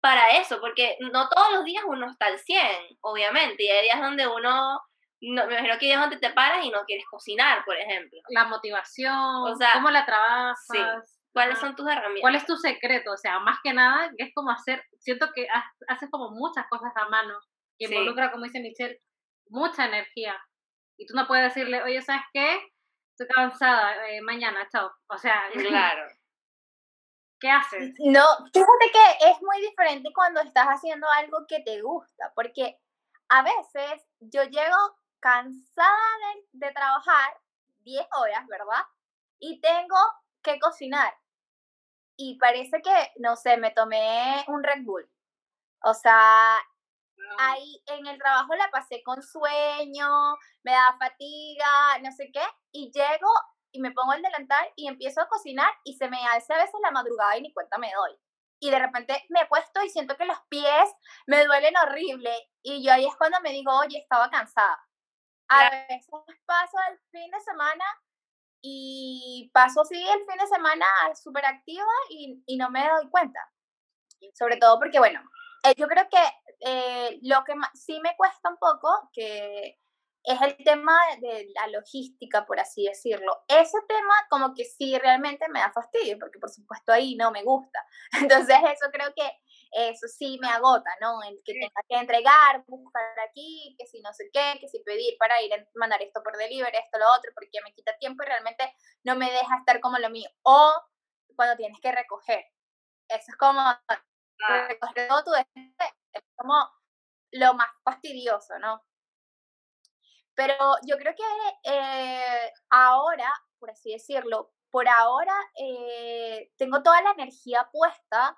para eso, porque no todos los días uno está al 100, obviamente, y hay días donde uno, no, me imagino que hay días donde te paras y no quieres cocinar, por ejemplo. La motivación, o sea, cómo la trabajas. ¿Cuáles son tus herramientas? ¿Cuál es tu secreto? O sea, más que nada, es como hacer, siento que haces como muchas cosas a mano, que involucra, como dice Michelle, mucha energía. Y tú no puedes decirle, oye, ¿sabes qué? Estoy cansada, eh, mañana, chao. O sea, *laughs* claro. ¿Qué haces? No, fíjate que es muy diferente cuando estás haciendo algo que te gusta, porque a veces yo llego cansada de, de trabajar 10 horas, ¿verdad? Y tengo que cocinar y parece que, no sé, me tomé un Red Bull. O sea, ahí en el trabajo la pasé con sueño, me da fatiga, no sé qué, y llego y me pongo el delantal y empiezo a cocinar y se me hace a veces la madrugada y ni cuenta me doy. Y de repente me he puesto y siento que los pies me duelen horrible y yo ahí es cuando me digo, oye, estaba cansada. A veces paso el fin de semana y paso así el fin de semana súper activa y, y, no me doy cuenta. Sobre todo porque, bueno, eh, yo creo que eh, lo que sí me cuesta un poco, que es el tema de la logística, por así decirlo. Ese tema como que sí realmente me da fastidio, porque por supuesto ahí no me gusta. *laughs* Entonces eso creo que eso sí me agota, ¿no? El que tenga que entregar, buscar aquí, que si no sé qué, que si pedir para ir a mandar esto por delivery, esto, lo otro, porque me quita tiempo y realmente no me deja estar como lo mío. O cuando tienes que recoger. Eso es como ah. recoger todo tu es como lo más fastidioso, ¿no? Pero yo creo que eh, ahora, por así decirlo, por ahora eh, tengo toda la energía puesta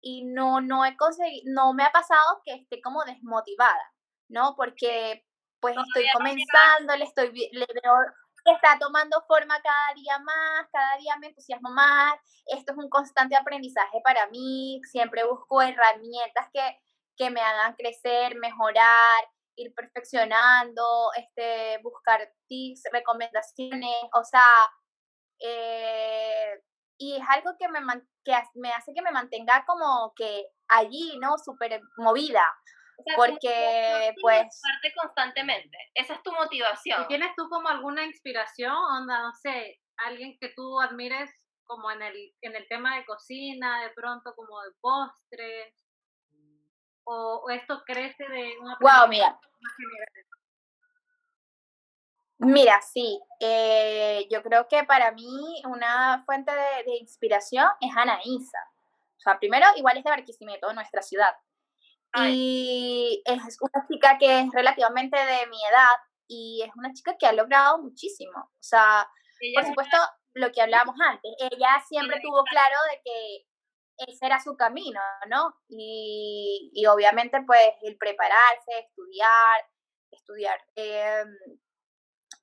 y no, no he conseguido, no me ha pasado que esté como desmotivada, ¿no? Porque pues estoy comenzando, le estoy, le veo que está tomando forma cada día más, cada día me entusiasmo más, esto es un constante aprendizaje para mí, siempre busco herramientas que, que me hagan crecer, mejorar, ir perfeccionando, este, buscar tips, recomendaciones, o sea, eh, y es algo que me, que me hace que me mantenga como que allí, ¿no? Súper movida. porque, pues... Parte constantemente. Esa es tu motivación. ¿Y tienes tú como alguna inspiración? Onda, no sé, alguien que tú admires como en el, en el tema de cocina, de pronto como de postres, o, esto crece de una wow, mira. Mira, sí, eh, yo creo que para mí una fuente de, inspiración es Anaísa. O sea, primero, igual es de Barquisimeto, nuestra ciudad. Y es una chica que es relativamente de mi edad y es una chica que ha logrado muchísimo. O sea, por supuesto, lo que hablábamos antes, ella siempre tuvo claro de que ese era su camino, ¿no? Y, y obviamente pues el prepararse, estudiar, estudiar em,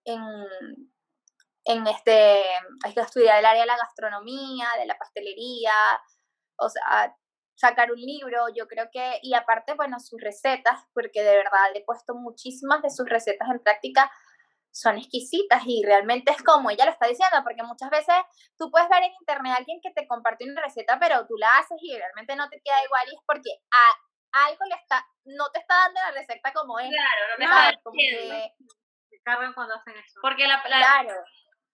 en, en este, hay que estudiar el área de la gastronomía, de la pastelería, o sea, sacar un libro, yo creo que, y aparte, bueno, sus recetas, porque de verdad he puesto muchísimas de sus recetas en práctica, son exquisitas y realmente es como ella lo está diciendo, porque muchas veces tú puedes ver en internet a alguien que te comparte una receta, pero tú la haces y realmente no te queda igual y es porque a algo le está, no te está dando la receta como es. Claro, no te está como cargan cuando hacen eso. Porque la, claro.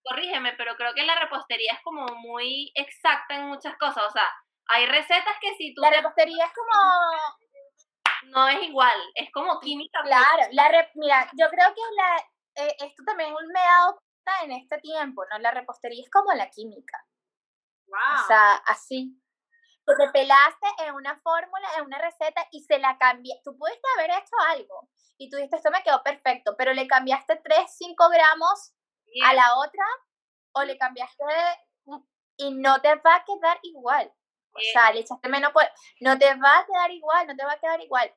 corrígeme, pero creo que la repostería es como muy exacta en muchas cosas, o sea, hay recetas que si tú... La repostería es como... No es igual, es como química. Claro, la mira, yo creo que la, eh, esto también me ha dado en este tiempo, ¿no? La repostería es como la química. Wow. O sea, así. Tú te pelaste en una fórmula, en una receta y se la cambié. Tú pudiste haber hecho algo y tú dijiste, esto me quedó perfecto, pero le cambiaste 3, 5 gramos a la otra o le cambiaste y no te va a quedar igual. O sea, le echaste menos, pues, no te va a quedar igual, no te va a quedar igual.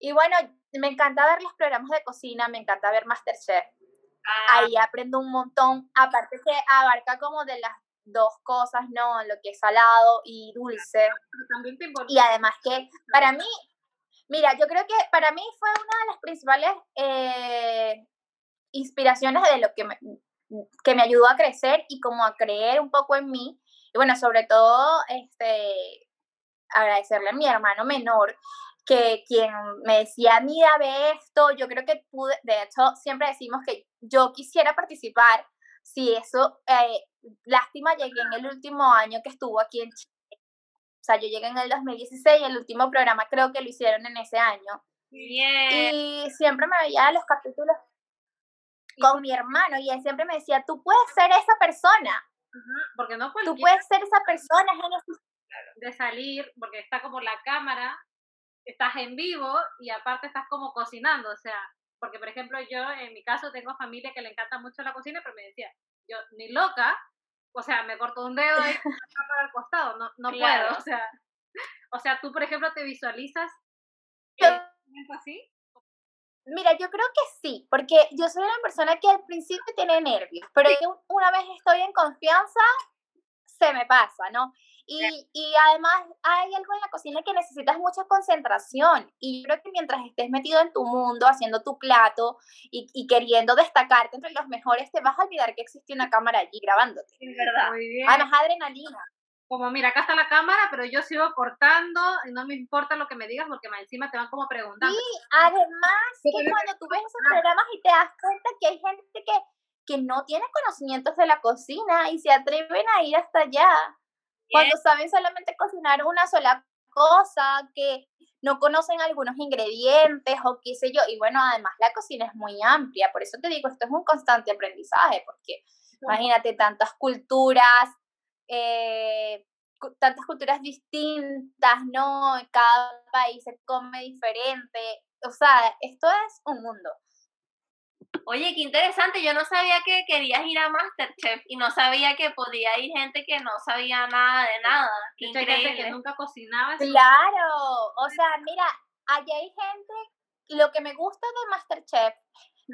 Y bueno, me encanta ver los programas de cocina, me encanta ver Masterchef. Ah. Ahí aprendo un montón, aparte que abarca como de las dos cosas, ¿no? Lo que es salado y dulce. y además que para mí, mira, yo creo que para mí fue una de las principales eh, inspiraciones de lo que me, que me ayudó a crecer y como a creer un poco en mí. Y bueno, sobre todo, este, agradecerle a mi hermano menor, que quien me decía, mira, ve esto, yo creo que pude, de hecho, siempre decimos que yo quisiera participar, si eso, eh, lástima, llegué en el último año que estuvo aquí en Chile. O sea, yo llegué en el 2016 y el último programa creo que lo hicieron en ese año. Y siempre me veía los capítulos con mi hermano y él siempre me decía, tú puedes ser esa persona. porque no Tú puedes ser esa persona. De salir, porque está como la cámara estás en vivo y aparte estás como cocinando, o sea, porque por ejemplo yo en mi caso tengo familia que le encanta mucho la cocina, pero me decía, yo ni loca, o sea, me corto un dedo y *laughs* para el costado, no, no puedo, o sea, o sea, tú por ejemplo te visualizas así. Mira, yo creo que sí, porque yo soy una persona que al principio tiene nervios, pero una vez estoy en confianza, se me pasa, ¿no? Y, y, además hay algo en la cocina que necesitas mucha concentración. Y yo creo que mientras estés metido en tu mundo, haciendo tu plato y, y, queriendo destacarte entre los mejores, te vas a olvidar que existe una cámara allí grabándote. Es verdad. Muy bien. Además, adrenalina. Como, mira, acá está la cámara, pero yo sigo cortando y no me importa lo que me digas porque más encima te van como preguntando. Sí, además que cuando tú ves esos programas y te das cuenta que hay gente que, que no tiene conocimientos de la cocina y se atreven a ir hasta allá cuando saben solamente cocinar una sola cosa, que no conocen algunos ingredientes o qué sé yo. Y bueno, además la cocina es muy amplia, por eso te digo, esto es un constante aprendizaje, porque imagínate tantas culturas, eh, tantas culturas distintas, ¿no? Cada país se come diferente. O sea, esto es un mundo. Oye, qué interesante. Yo no sabía que querías ir a Masterchef y no sabía que podía ir gente que no sabía nada de nada. Qué increíble. que nunca cocinaba. Claro. O sea, mira, allí hay gente. Lo que me gusta de Masterchef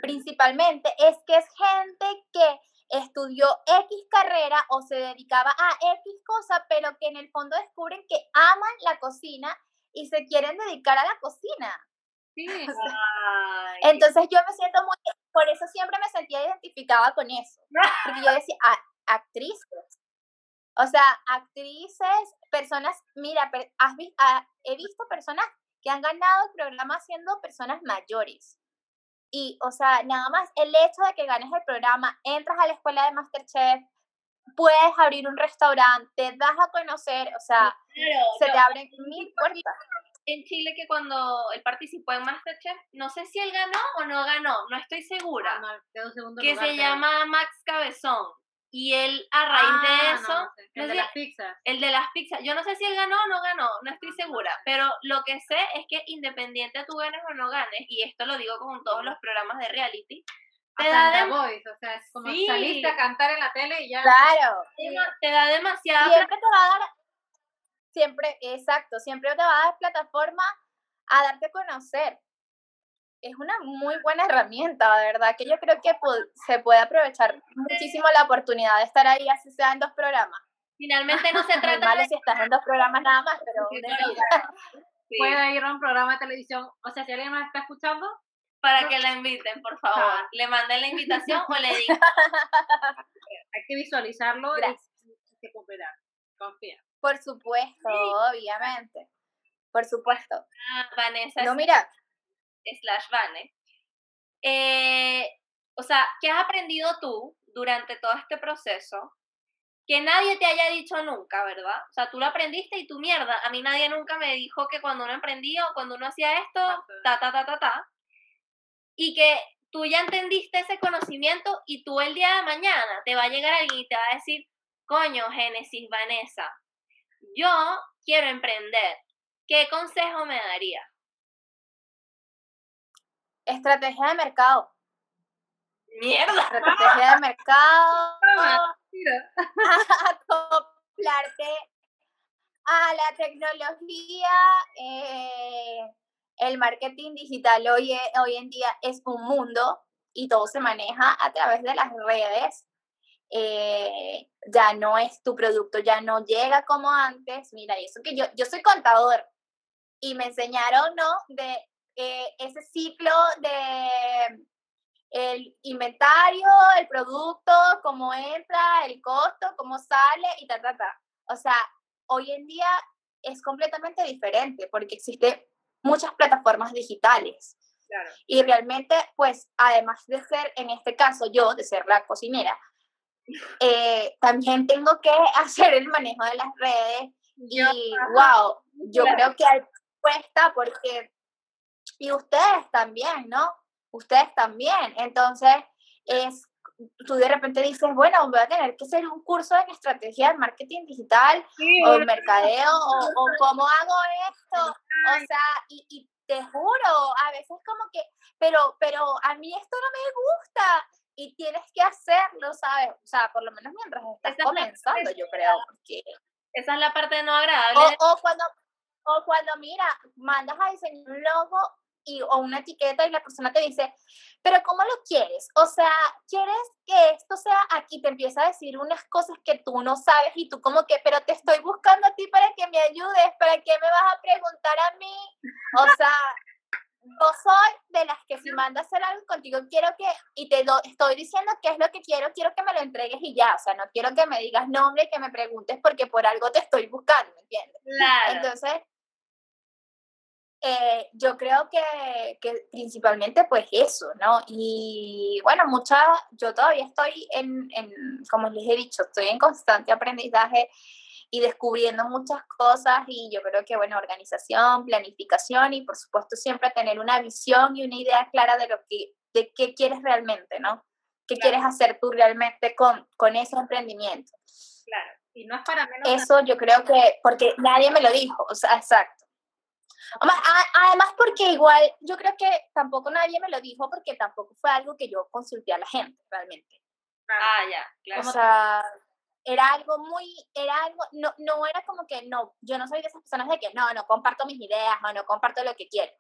principalmente es que es gente que estudió X carrera o se dedicaba a X cosa, pero que en el fondo descubren que aman la cocina y se quieren dedicar a la cocina. Sí. *laughs* Entonces yo me siento muy, por eso siempre me sentía identificada con eso, porque yo decía, actrices, o sea, actrices, personas, mira, has ah, he visto personas que han ganado el programa siendo personas mayores. Y, o sea, nada más el hecho de que ganes el programa, entras a la escuela de Masterchef, puedes abrir un restaurante, te das a conocer, o sea, se te abren mil puertas en Chile que cuando él participó en Masterchef, no sé si él ganó o no ganó, no estoy segura, ah, que se llama Max Cabezón. Y él, a raíz de Ah, eso, no, el no de sé- las pizzas. el de las pizzas, yo no sé si él ganó o no ganó, no estoy segura, pero lo que sé es que independiente tú ganes o no ganes, y esto lo digo con todos los programas de reality, te da, en The dem- Voice, o sea, es como Sí. saliste a cantar en la tele y ya. Claro. te da demasiada Siempre te va a dar, siempre, exacto, siempre te va a dar plataforma a darte a conocer. Es una muy buena herramienta, de verdad, que yo creo que se puede aprovechar muchísimo la oportunidad de estar ahí, así sea en dos programas. Finalmente no se *laughs* trata malo de... si estás en dos programas nada más, pero Sí, de claro. vida. *laughs* Sí, Puede ir a un programa de televisión. O sea, si alguien más está escuchando, para que la inviten, por favor. Ah. Le manden la invitación o le *laughs* digan, hay que visualizarlo y Gracias. hay que cooperar. Confía. Por supuesto, obviamente. Por supuesto. "Ah, Vanessa No, mira, slash Vane. Eh, o sea, ¿qué has aprendido tú durante todo este proceso que nadie te haya dicho nunca, verdad? O sea, tú lo aprendiste y tu mierda. A mí nadie nunca me dijo que cuando uno emprendía o cuando uno hacía esto, ta, ta, ta, ta, ta. Y que tú ya entendiste ese conocimiento y tú el día de mañana te va a llegar alguien y te va a decir, coño, Génesis, Vanessa, yo quiero emprender. ¿Qué consejo me daría? estrategia de mercado. Mierda. Estrategia de mercado. *laughs* *laughs* Acoplarte a la tecnología. eh, el marketing digital hoy, hoy en día es un mundo y todo se maneja a través de las redes. Eh, ya no es tu producto, ya no llega como antes. Mira, y eso que yo, yo soy contador y me enseñaron, ¿no? De eh, ese ciclo de el inventario, el producto, cómo entra, el costo, cómo sale y ta, ta, ta. O sea, hoy en día es completamente diferente porque existen muchas plataformas digitales. Claro. Y realmente, pues, además de ser, en este caso yo, de ser la cocinera, eh, también tengo que *laughs* hacer el manejo de las redes y, wow, yo creo que hay cuesta porque, y ustedes también, ¿no? Ustedes también. Entonces, es, tú de repente dices, bueno, voy a tener que hacer un curso en estrategia de marketing digital o mercadeo o, o cómo hago esto. O sea, y, y te juro, a veces como que, pero, pero a mí esto no me gusta y tienes que hacerlo, ¿sabes? O sea, por lo menos mientras estás Esa es la comenzando, yo creo, porque Esa es la parte no agradable. o, o cuando, o cuando, mira, mandas a diseñar un logo y, o una etiqueta y la persona te dice, pero ¿cómo lo quieres? O sea, ¿quieres que esto sea aquí? Te empieza a decir unas cosas que tú no sabes y tú como que, pero te estoy buscando a ti para que me ayudes, ¿para qué me vas a preguntar a mí? O sea, yo soy de las que si manda a hacer algo contigo, quiero que, y te lo estoy diciendo qué es lo que quiero, quiero que me lo entregues y ya, o sea, no quiero que me digas nombre y que me preguntes porque por algo te estoy buscando, ¿me entiendes? Claro. Entonces, eh, yo creo que, que, principalmente pues eso, ¿no? Y bueno, mucha, yo todavía estoy en, en, como les he dicho, estoy en constante aprendizaje y descubriendo muchas cosas y yo creo que, bueno, organización, planificación y por supuesto siempre tener una visión y una idea clara de lo que, de qué quieres realmente, ¿no? ¿Qué claro. quieres hacer tú realmente con, con ese emprendimiento? Claro, y no es para menos. Eso yo creo que, porque nadie me lo dijo, o sea, exacto. Además, porque igual yo creo que tampoco nadie me lo dijo porque tampoco fue algo que yo consulté a la gente realmente. Ah, ya, claro. O sea, era algo muy, era algo, no, no era como que no, yo no soy de esas personas de que no, no comparto mis ideas o no comparto lo que quiero,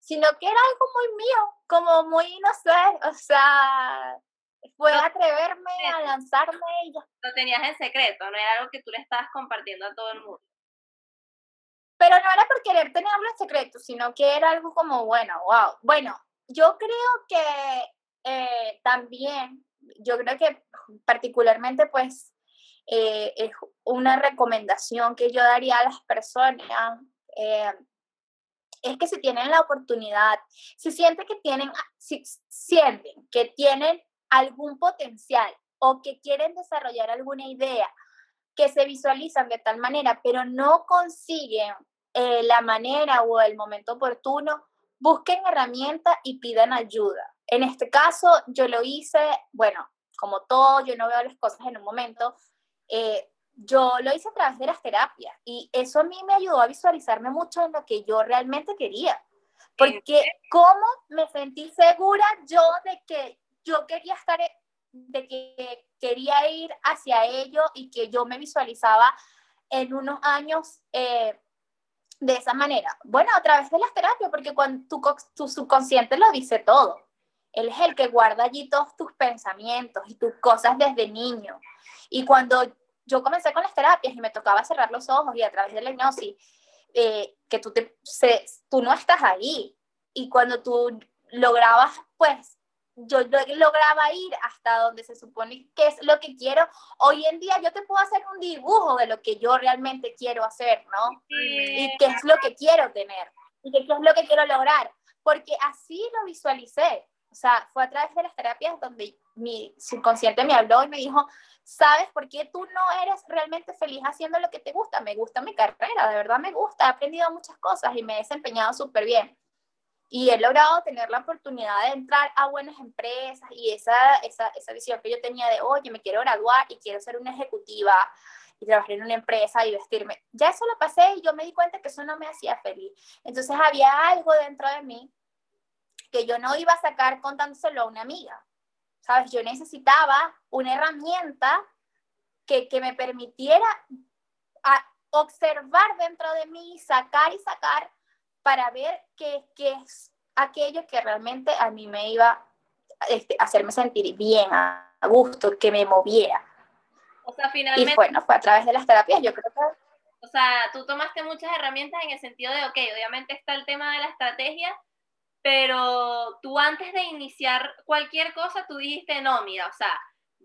sino que era algo muy mío, como muy, no sé, o sea, fue no, atreverme a lanzarme y ya. Lo tenías en secreto, no era algo que tú le estabas compartiendo a todo el mundo. Pero no era por querer tenerlo en secreto, sino que era algo como, bueno, wow. Bueno, yo creo que eh, también, yo creo que particularmente pues eh, es una recomendación que yo daría a las personas. Eh, es que si tienen la oportunidad, si sienten que tienen, algún potencial o que quieren desarrollar alguna idea, que se visualizan de tal manera, pero no consiguen eh, la manera o el momento oportuno, busquen herramientas y pidan ayuda. En este caso, yo lo hice, bueno, como todo, yo no veo las cosas en un momento, eh, yo lo hice a través de las terapias y eso a mí me ayudó a visualizarme mucho en lo que yo realmente quería. Porque cómo me sentí segura yo de que yo quería estar, de que quería ir hacia ello y que yo me visualizaba en unos años eh, de esa manera. Bueno, a través de las terapias, porque cuando tu, tu subconsciente lo dice todo. Él es el que guarda allí todos tus pensamientos y tus cosas desde niño. Y cuando yo comencé con las terapias y me tocaba cerrar los ojos y a través de la hipnosis, eh, que tú, te, se, tú no estás ahí. Y cuando tú lograbas, pues, yo lograba ir hasta donde se supone que es lo que quiero. Hoy en día yo te puedo hacer un dibujo de lo que yo realmente quiero hacer, ¿no? Sí. Y qué es lo que quiero tener. Y qué es lo que quiero lograr. Porque así lo visualicé. O sea, fue a través de las terapias donde mi subconsciente me habló y me dijo, ¿sabes por qué tú no eres realmente feliz haciendo lo que te gusta? Me gusta mi carrera, de verdad me gusta, he aprendido muchas cosas y me he desempeñado súper bien. Y he logrado tener la oportunidad de entrar a buenas empresas y esa, esa, esa visión que yo tenía de, oye, me quiero graduar y quiero ser una ejecutiva y trabajar en una empresa y vestirme. Ya eso lo pasé y yo me di cuenta que eso no me hacía feliz. Entonces había algo dentro de mí que yo no iba a sacar contándoselo a una amiga. ¿Sabes? Yo necesitaba una herramienta que, que me permitiera a observar dentro de mí, sacar y sacar para ver qué, qué es aquello que realmente a mí me iba este, a hacerme sentir bien, a, a, gusto, que me moviera. O sea, finalmente... Y bueno, fue a través de las terapias, yo creo que... O sea, tú tomaste muchas herramientas en el sentido de, ok, obviamente está el tema de la estrategia, pero tú antes de iniciar cualquier cosa, tú dijiste, no, mira, o sea,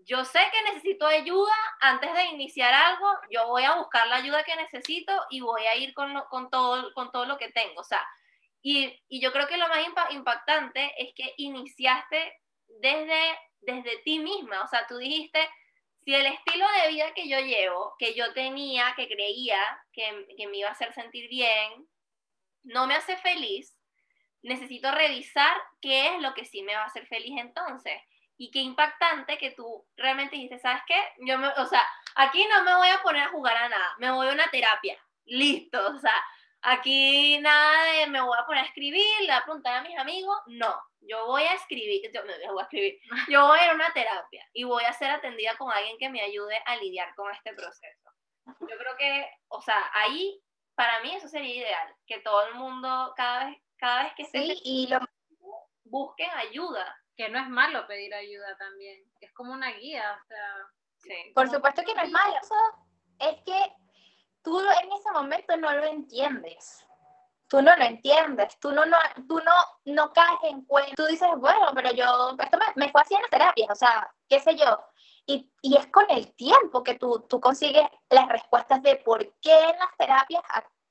yo sé que necesito ayuda, antes de iniciar algo, yo voy a buscar la ayuda que necesito y voy a ir con, lo, con, todo, con todo lo que tengo, o sea, y, y yo creo que lo más impactante es que iniciaste desde, desde ti misma, o sea, tú dijiste, si el estilo de vida que yo llevo, que yo tenía, que creía que, que me iba a hacer sentir bien, no me hace feliz, necesito revisar qué es lo que sí me va a hacer feliz entonces. Y qué impactante que tú realmente dijiste, ¿sabes qué? Yo me, o sea, aquí no me voy a poner a jugar a nada, me voy a una terapia, listo, o sea, aquí nada de me voy a poner a escribir, le voy a preguntar a mis amigos, no, yo voy a escribir, yo me voy a escribir, yo voy a a una terapia y voy a ser atendida con alguien que me ayude a lidiar con este proceso. Yo creo que, o sea, ahí para mí eso sería ideal, que todo el mundo cada vez cada vez que sí, y lo... busquen ayuda. Que no es malo pedir ayuda también, es como una guía, o sea... Sí. Por supuesto que no es malo, es que tú en ese momento no lo entiendes. Tú no lo entiendes, tú no, no, tú no, no caes en cuenta. Tú dices, bueno, pero yo, esto me, me fue haciendo terapias, o sea, qué sé yo. Y, y, es con el tiempo que tú, tú consigues las respuestas de por qué en las terapias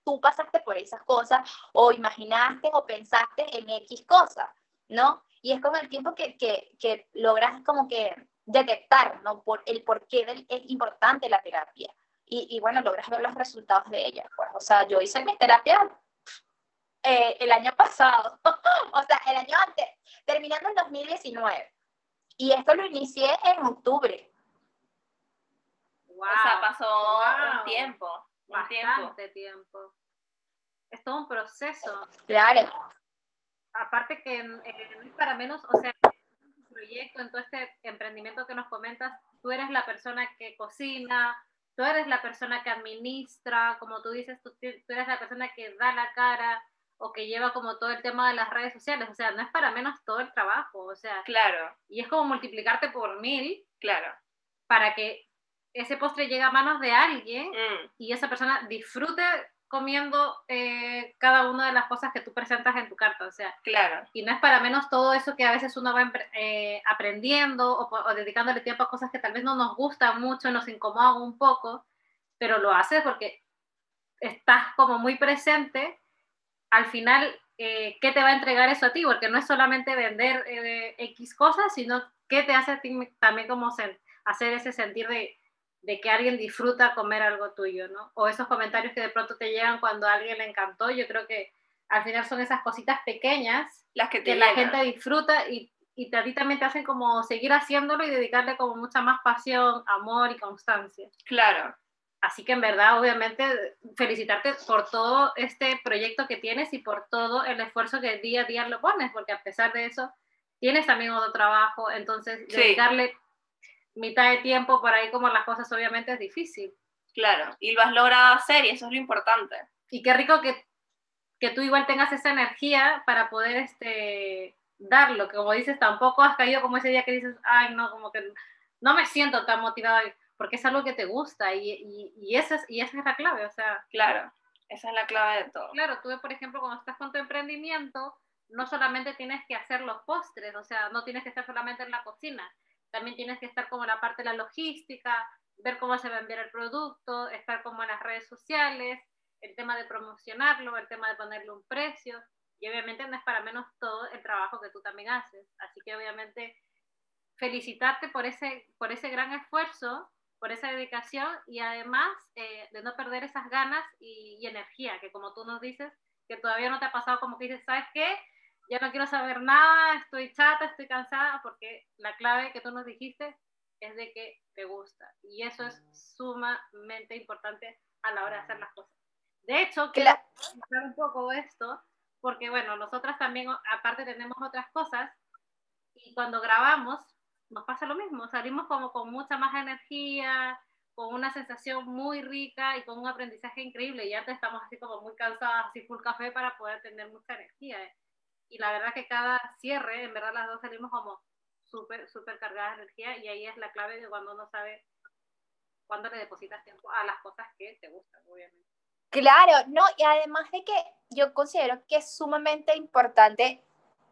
tú pasaste por esas cosas o imaginaste o pensaste en X cosas, ¿no? Y es con el tiempo que, que, que logras como que detectar, ¿no? Por el por qué es importante la terapia y, bueno, logras ver los resultados de ella. Pues. O sea, yo hice mi terapia eh, el año pasado, *laughs* o sea, el año antes, terminando en 2019. Y esto lo inicié en octubre. Wow, o sea, pasó un tiempo. Bastante tiempo. Es todo un proceso. Claro. Aparte que no es para menos, o sea, en tu proyecto, en todo este emprendimiento que nos comentas, tú eres la persona que cocina, tú eres la persona que administra, como tú dices, tú, eres la persona que da la cara o que lleva como todo el tema de las redes sociales, o sea, no es para menos todo el trabajo, o sea, claro. Y es como multiplicarte por mil, claro, para que ese postre llegue a manos de alguien mm. y esa persona disfrute comiendo eh, cada una de las cosas que tú presentas en tu carta, o sea, claro. Y no es para menos todo eso que a veces uno va eh, aprendiendo o, dedicándole tiempo a cosas que tal vez no nos gustan mucho, nos incomodan un poco, pero lo haces porque estás como muy presente. Al final, eh, ¿qué te va a entregar eso a ti? Porque no es solamente vender X cosas, sino qué te hace a ti también como hacer ese sentir de de que alguien disfruta comer algo tuyo, ¿no? O esos comentarios que de pronto te llegan cuando a alguien le encantó, yo creo que al final son esas cositas pequeñas las que, la gente disfruta y, y a ti también te hacen como seguir haciéndolo y dedicarle como mucha más pasión, amor y constancia. Claro. Así que en verdad, obviamente, felicitarte por todo este proyecto que tienes y por todo el esfuerzo que día a día lo pones, porque a pesar de eso, tienes también otro trabajo, entonces dedicarle mitad de tiempo por ahí como las cosas obviamente es difícil. Claro, y lo has logrado hacer y eso es lo importante. Y qué rico que, que tú igual tengas esa energía para poder este, darlo, que como dices, tampoco has caído como ese día que dices, ay, no, como que no me siento tan motivada, porque es algo que te gusta y, y, y, esa, es, y esa es la clave, o sea. Claro, esa es la clave de todo. Claro, tú, por ejemplo, cuando estás con tu emprendimiento, no solamente tienes que hacer los postres, o sea, no tienes que estar solamente en la cocina, también tienes que estar como la parte de la logística, ver cómo se va a enviar el producto, estar como en las redes sociales, el tema de promocionarlo, el tema de ponerle un precio. Y obviamente no es para menos todo el trabajo que tú también haces. Así que obviamente felicitarte por ese, por ese gran esfuerzo, por esa dedicación y además eh, de no perder esas ganas y, y, energía, que como tú nos dices, que todavía no te ha pasado como que dices, ¿sabes qué? Ya no quiero saber nada, estoy chata, estoy cansada, porque la clave que tú nos dijiste es de que te gusta. Y eso es sumamente importante a la hora de hacer las cosas. De hecho, quiero hablar un poco esto, porque bueno, nosotras también aparte tenemos otras cosas y cuando grabamos nos pasa lo mismo, salimos como con mucha más energía, con una sensación muy rica y con un aprendizaje increíble y antes estamos así como muy cansadas, así full café para poder tener mucha energía. ¿eh? Y la verdad que cada cierre, en verdad las dos salimos como súper, súper cargadas de energía y ahí es la clave de cuando uno sabe cuándo le depositas tiempo a las cosas que te gustan, obviamente. Claro, no, y además de que yo considero que es sumamente importante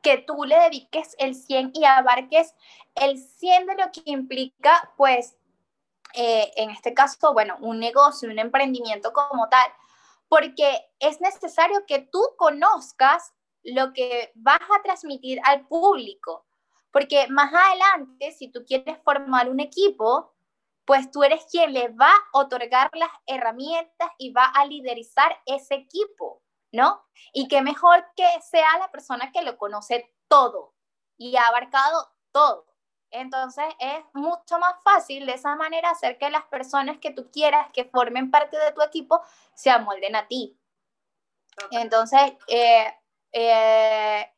que tú le dediques el 100 y abarques el 100 de lo que implica, pues, eh, en este caso, bueno, un negocio, un emprendimiento como tal, porque es necesario que tú conozcas lo que vas a transmitir al público. Porque más adelante, si tú quieres formar un equipo, pues tú eres quien le va a otorgar las herramientas y va a liderizar ese equipo, ¿no? Y qué mejor que sea la persona que lo conoce todo y ha abarcado todo. Entonces es mucho más fácil de esa manera hacer que las personas que tú quieras que formen parte de tu equipo se amolden a ti. Entonces, eh, eh,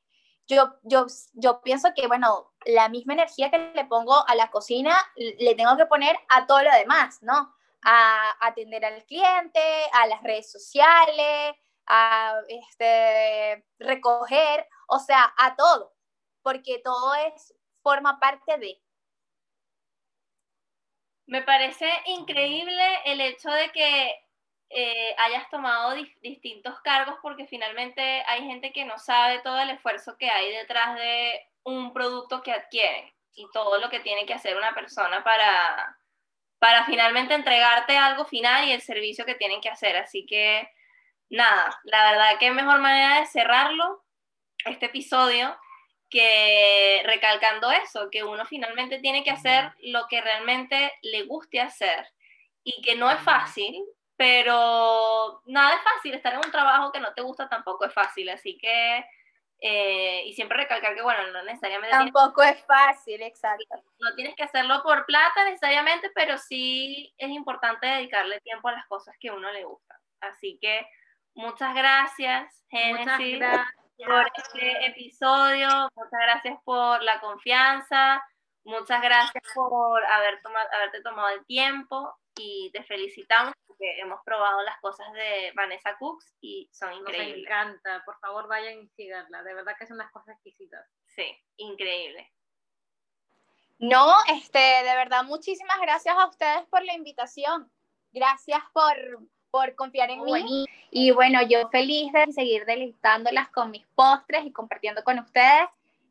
yo, yo, yo pienso que, bueno, la misma energía que le pongo a la cocina, le tengo que poner a todo lo demás, ¿no? A atender al cliente, a las redes sociales, a este, recoger, o sea, a todo, porque todo es, forma parte de. Me parece increíble el hecho de que eh, hayas tomado distintos cargos porque finalmente hay gente que no sabe todo el esfuerzo que hay detrás de un producto que adquieren y todo lo que tiene que hacer una persona para, para finalmente entregarte algo final y el servicio que tienen que hacer. Así que nada, la verdad que mejor manera de cerrarlo, este episodio, que recalcando eso, que uno finalmente tiene que hacer lo que realmente le guste hacer y que no es fácil, pero nada es fácil, estar en un trabajo que no te gusta tampoco es fácil, así que, eh, y siempre recalcar que, bueno, no necesariamente... Tampoco es fácil, exacto. No tienes que hacerlo por plata necesariamente, pero sí es importante dedicarle tiempo a las cosas que a uno le gusta. Así que muchas gracias, Genesis, por este episodio, muchas gracias por la confianza, muchas gracias por haber tomado, haberte tomado el tiempo y te felicitamos porque hemos probado las cosas de Vanessa Cooks y son increíbles. Nos encanta, por favor vayan y síganla, de verdad que son unas cosas exquisitas. Sí, increíble. No, este, de verdad, muchísimas gracias a ustedes por la invitación. Gracias por, por confiar en mí. Y bueno, yo feliz de seguir deleitándolas con mis postres y compartiendo con ustedes,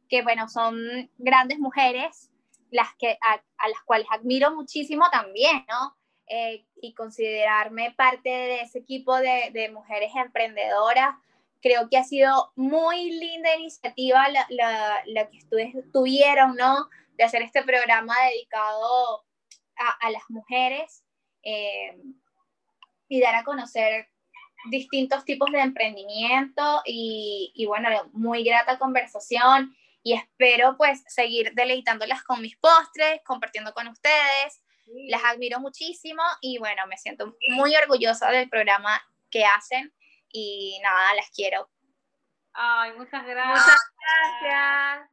que bueno, son grandes mujeres, las que, a, las cuales admiro muchísimo también, ¿no? Eh, y considerarme parte de ese equipo de, mujeres emprendedoras. Creo que ha sido muy linda iniciativa la, que ustedes tuvieron, ¿no? De hacer este programa dedicado a, a las mujeres eh, y dar a conocer distintos tipos de emprendimiento y, y, bueno, muy grata conversación y espero pues seguir deleitándolas con mis postres, compartiendo con ustedes las admiro muchísimo y bueno, me siento muy orgullosa del programa que hacen y nada, las quiero. Ay, muchas gracias. Muchas gracias.